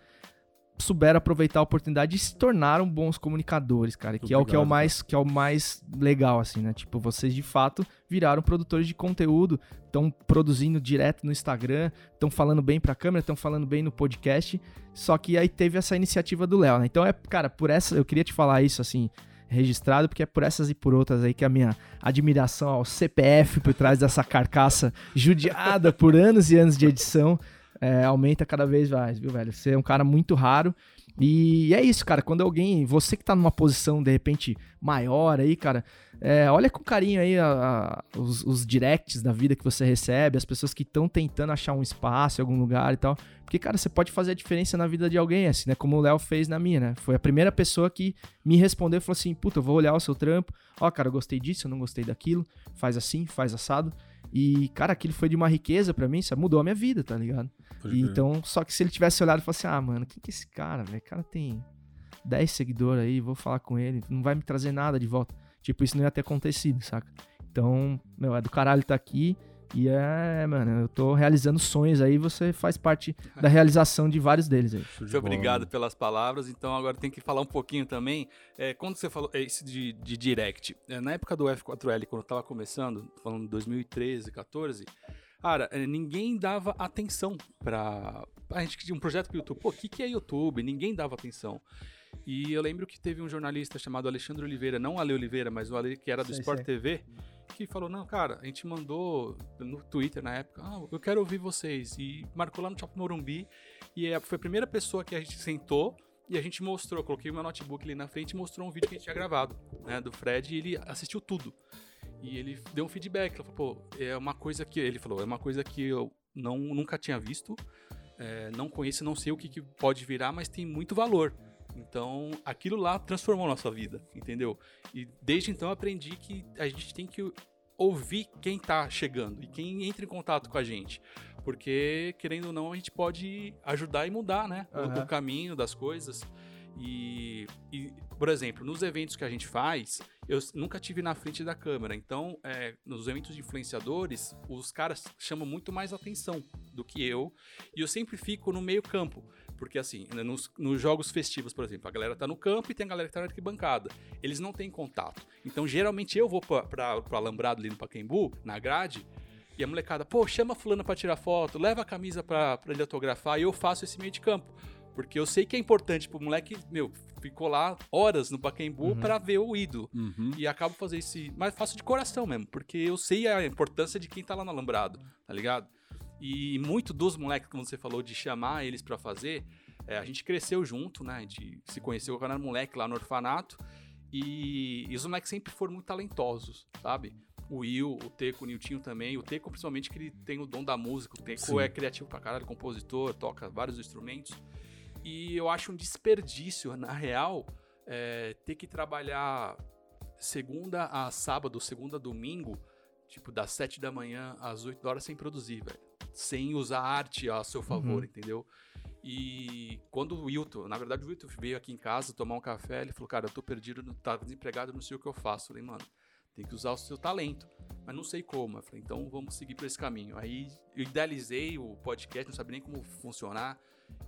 souberam aproveitar a oportunidade e se tornaram bons comunicadores, cara, que é o que é o mais que é o mais legal assim, né? Tipo, vocês de fato viraram produtores de conteúdo, estão produzindo direto no Instagram, estão falando bem pra câmera, estão falando bem no podcast. Só que aí teve essa iniciativa do Léo, né? Então é, cara, por essa eu queria te falar isso assim, registrado, porque é por essas e por outras aí que a minha admiração ao CPF por trás dessa carcaça judiada por anos e anos de edição é, aumenta cada vez mais, viu, velho? Você é um cara muito raro. E é isso, cara. Quando alguém, você que tá numa posição de repente maior aí, cara, é, olha com carinho aí a- a- os, os directs da vida que você recebe, as pessoas que estão tentando achar um espaço em algum lugar e tal. Porque, cara, você pode fazer a diferença na vida de alguém, assim, né? Como o Léo fez na minha, né? Foi a primeira pessoa que me respondeu e falou assim: puta, eu vou olhar o seu trampo. Ó, cara, eu gostei disso, eu não gostei daquilo. Faz assim, faz assado. E, cara, aquilo foi de uma riqueza pra mim, isso mudou a minha vida, tá ligado? E então, só que se ele tivesse olhado e falasse, ah, mano, quem que é esse cara, velho? O cara tem 10 seguidores aí, vou falar com ele, não vai me trazer nada de volta. Tipo, isso não ia ter acontecido, saca? Então, meu, é do caralho tá aqui e é, mano, eu tô realizando sonhos aí, você faz parte da realização de vários deles aí. Muito obrigado pelas palavras. Então agora tem que falar um pouquinho também. É, quando você falou é, esse de, de direct, é, na época do F4L, quando eu tava começando, falando de 2013, 14, cara, é, ninguém dava atenção pra. A gente que tinha um projeto pro YouTube. Pô, o que, que é YouTube? Ninguém dava atenção. E eu lembro que teve um jornalista chamado Alexandre Oliveira, não Ale Oliveira, mas o Ale que era do Sei, Sport sei. TV, que falou: Não, cara, a gente mandou no Twitter na época, ah, eu quero ouvir vocês. E marcou lá no Shopping Morumbi. E é- foi a primeira pessoa que a gente sentou e a gente mostrou. Coloquei o meu notebook ali na frente e mostrou um vídeo que a gente tinha gravado, né, do Fred, e ele assistiu tudo. E ele deu um feedback. Ele falou: Pô, é uma coisa que. Ele falou: É uma coisa que eu não, nunca tinha visto. é, não conheço, não sei o que, que pode virar, mas tem muito valor. Então, aquilo lá transformou nossa vida, entendeu? E desde então eu aprendi que a gente tem que ouvir quem tá chegando e quem entra em contato com a gente. Porque, querendo ou não, a gente pode ajudar e mudar, né? O, Aham. o caminho das coisas. E, e, por exemplo, nos eventos que a gente faz, eu nunca tive na frente da câmera. Então, é, nos eventos de influenciadores, os caras chamam muito mais atenção do que eu. E eu sempre fico no meio campo. Porque, assim, né, nos, nos jogos festivos, por exemplo, a galera tá no campo e tem a galera que tá na arquibancada. Eles não têm contato. Então, geralmente, eu vou pra, pra, pro Alambrado ali no Pacaembu, na grade, e a molecada, pô, chama fulano pra tirar foto, leva a camisa pra, pra ele autografar, e eu faço esse meio de campo. Porque eu sei que é importante pro moleque, meu, ficou lá horas no Pacaembu pra ver o ídolo. Uhum. E acabo fazendo esse. Mas faço de coração mesmo, porque eu sei a importância de quem tá lá no alambrado, tá ligado? E muito dos moleques, como você falou, de chamar eles pra fazer, é, a gente cresceu junto, né? A gente se conheceu quando era moleque lá no orfanato. E, e os moleques sempre foram muito talentosos, sabe? O Will, o Teco, o Niltinho também. O Teco, principalmente, que ele tem o dom da música. O Teco Sim. é criativo pra caralho, compositor, toca vários instrumentos. E eu acho um desperdício, na real, é, ter que trabalhar segunda a sábado, segunda a domingo, tipo, das 7 da manhã às 8 horas sem produzir, velho. Sem usar arte a seu favor, Uhum. entendeu? E quando o Wilton, na verdade o Wilton veio aqui em casa tomar um café, ele falou, cara, eu tô perdido, tá desempregado, não sei o que eu faço. Eu falei, mano, tem que usar o seu talento, mas não sei como. Eu falei, então vamos seguir por esse caminho. Aí eu idealizei o podcast, não sabia nem como funcionar.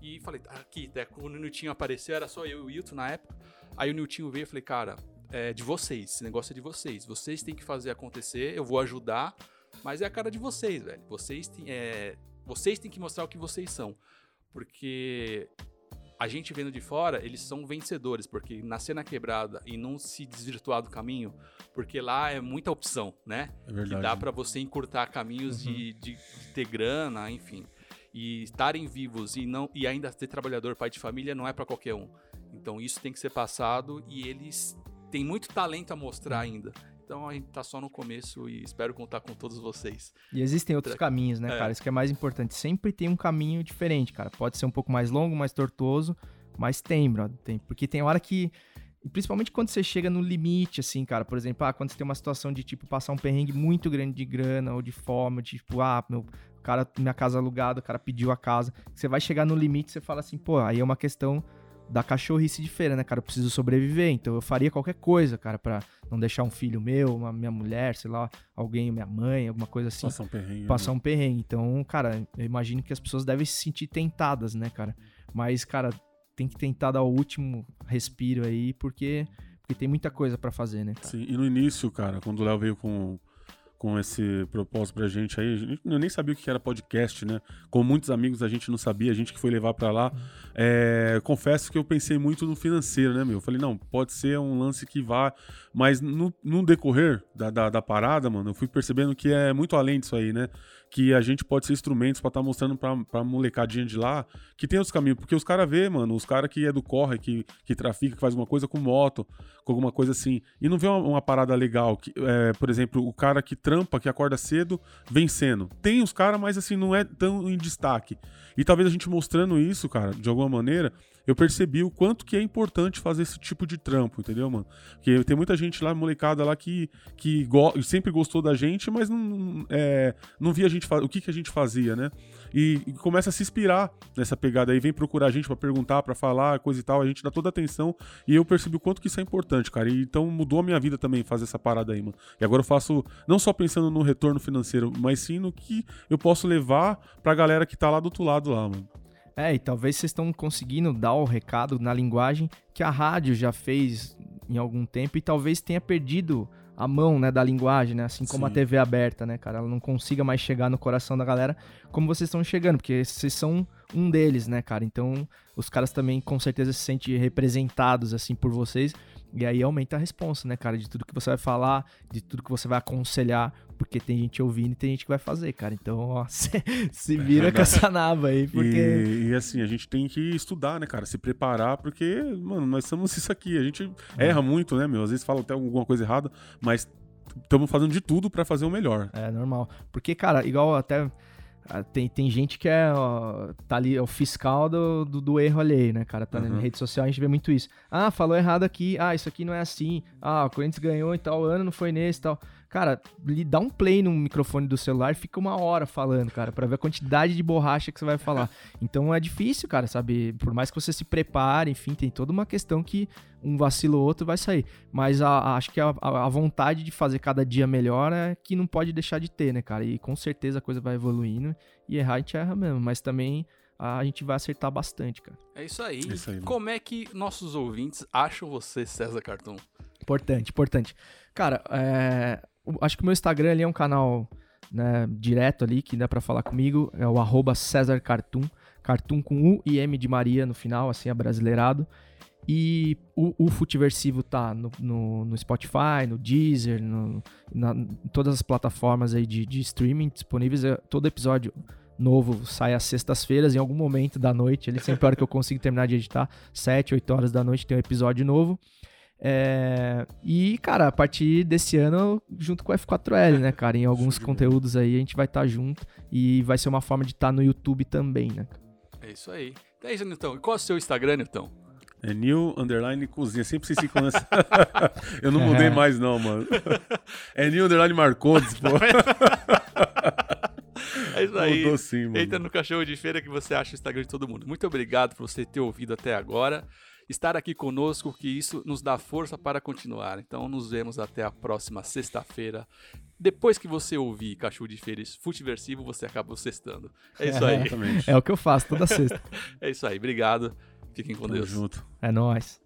E falei, "Tá aqui, até quando o Niltinho apareceu, era só eu e o Wilton na época. Aí o Niltinho veio e falei, cara, é de vocês, esse negócio é de vocês. Vocês têm que fazer acontecer, eu vou ajudar, mas é a cara de vocês, velho. Vocês têm, é, vocês têm que mostrar o que vocês são. Porque a gente vendo de fora, eles são vencedores, porque nascer na quebrada e não se desvirtuar do caminho, porque lá é muita opção, né? É que verdade. dá pra você encurtar caminhos de, de- de ter grana, enfim. E estarem vivos e não e ainda ser trabalhador, pai de família, não é pra qualquer um. Então isso tem que ser passado e eles têm muito talento a mostrar ainda. Então a gente tá só no começo e espero contar com todos vocês. E existem outros caminhos, né, É. cara? Isso que é mais importante. Sempre tem um caminho diferente, cara. Pode ser um pouco mais longo, mais tortuoso, mas tem, brother. Tem. Porque tem hora que. Principalmente quando você chega no limite, assim, cara. Por exemplo, ah, quando você tem uma situação de, tipo, passar um perrengue muito grande de grana ou de fome, de, tipo, ah, meu, cara, minha casa alugada, o cara pediu a casa. Você vai chegar no limite, você fala assim, pô, aí é uma questão da cachorrice de feira, né, cara? Eu preciso sobreviver, então eu faria qualquer coisa, cara, pra não deixar um filho meu, uma minha mulher, sei lá, alguém, minha mãe, alguma coisa assim Passar um perrengue. passar né? um perrengue. Então, cara, eu imagino que as pessoas devem se sentir tentadas, né, cara? Mas, cara, tem que tentar dar o último respiro aí, porque, porque tem muita coisa pra fazer, né, cara? Sim, e no início, cara, quando o Léo veio com, com esse propósito pra gente aí, eu nem sabia o que era podcast, né? Com muitos amigos a gente não sabia, a gente que foi levar pra lá. É, confesso que eu pensei muito no financeiro, né, meu? Eu falei, não, pode ser um lance que vá. Mas no, no decorrer da, da, da parada, mano, eu fui percebendo que é muito além disso aí, né? Que a gente pode ser instrumentos pra estar mostrando pra, pra molecadinha de lá que tem os caminhos. Porque os caras vê, mano, os caras que é do corre, que, que trafica, que faz alguma coisa com moto, com alguma coisa assim, e não vê uma, uma parada legal. Que, é, por exemplo, o cara que trampa, que acorda cedo, vencendo. Tem os caras, mas assim, não é tão em destaque. E talvez a gente mostrando isso, cara, de alguma maneira, eu percebi o quanto que é importante fazer esse tipo de trampo, entendeu, mano? Porque tem muita gente lá, molecada lá, que, que go sempre gostou da gente, mas não, é, não via a gente o que, que a gente fazia, né? E, e começa a se inspirar nessa pegada aí, vem procurar a gente pra perguntar, pra falar, coisa e tal, a gente dá toda atenção e eu percebi o quanto que isso é importante, cara. E então mudou a minha vida também fazer essa parada aí, mano. E agora eu faço, não só pensando no retorno financeiro, mas sim no que eu posso levar pra galera que tá lá do outro lado lá, mano. É, e talvez vocês estão conseguindo dar o recado na linguagem que a rádio já fez em algum tempo e talvez tenha perdido a mão, né, da linguagem, né? Assim como a Sim. TV aberta, né, cara? Ela não consiga mais chegar no coração da galera como vocês estão chegando, porque vocês são um deles, né, cara? Então, os caras também com certeza se sentem representados, assim, por vocês. E aí aumenta a responsa, né, cara? De tudo que você vai falar, de tudo que você vai aconselhar, porque tem gente ouvindo e tem gente que vai fazer, cara. Então, ó, se, se vira com essa nava aí, porque. E, e, assim, a gente tem que estudar, né, cara? Se preparar, porque, mano, nós somos isso aqui. A gente erra muito, né, meu? Às vezes fala até alguma coisa errada, mas estamos fazendo de tudo pra fazer o melhor. É normal. Porque, cara, igual até tem, tem gente que é, ó, tá ali, é o fiscal do, do, do erro alheio, né, cara? Tá Uhum. na rede social, a gente vê muito isso. Ah, falou errado aqui. Ah, isso aqui não é assim. Ah, o Corinthians ganhou em tal ano, não foi nesse e tal. Cara, lhe dá um play no microfone do celular e fica uma hora falando, cara, pra ver a quantidade de borracha que você vai falar. Então é difícil, cara, sabe? Por mais que você se prepare, enfim, tem toda uma questão que um vacilo ou outro vai sair. Mas a- a- acho que a, a- vontade de fazer cada dia melhor é que não pode deixar de ter, né, cara? E com certeza a coisa vai evoluindo e errar a gente erra mesmo, mas também a gente vai acertar bastante, cara. É isso aí. É isso aí. Como é que nossos ouvintes acham você, César Cartoon? Importante, importante. Cara, é, acho que o meu Instagram ali é um canal né, direto ali, que dá pra falar comigo. É o arroba César Cartoon. Cartoon com U e M de Maria no final, assim, abrasileirado. E o, o Futiversivo tá no, no, no Spotify, no Deezer, no, na, em todas as plataformas aí de, de streaming disponíveis. É, Todo episódio novo sai às sextas-feiras, em algum momento da noite. Ele sempre a hora que eu consigo terminar de editar, 7, 8 horas da noite tem um episódio novo. É, e, cara, a partir desse ano, junto com o F4L, né, cara? Em alguns bola. conteúdos aí a gente vai estar junto e vai ser uma forma de estar no YouTube também, né? É isso aí. Então é isso, Nilton. E qual é o seu Instagram, Nilton? É new underline cozinha. Sempre se essa. Eu não mudei mais, não, mano. É new underline Marcondes, pô. É isso aí. Mudou sim, mano. Entra no cachorro de feira que você acha o Instagram de todo mundo. Muito obrigado por você ter ouvido até agora. Estar aqui conosco, que isso nos dá força para continuar. Então nos vemos até a próxima sexta-feira. Depois que você ouvir Cachorro de Feira Futiversivo, você acaba sextando. É isso aí. Exatamente. É o que eu faço toda sexta. É isso aí. Obrigado. Fiquem com Tamo Deus. junto. É nóis.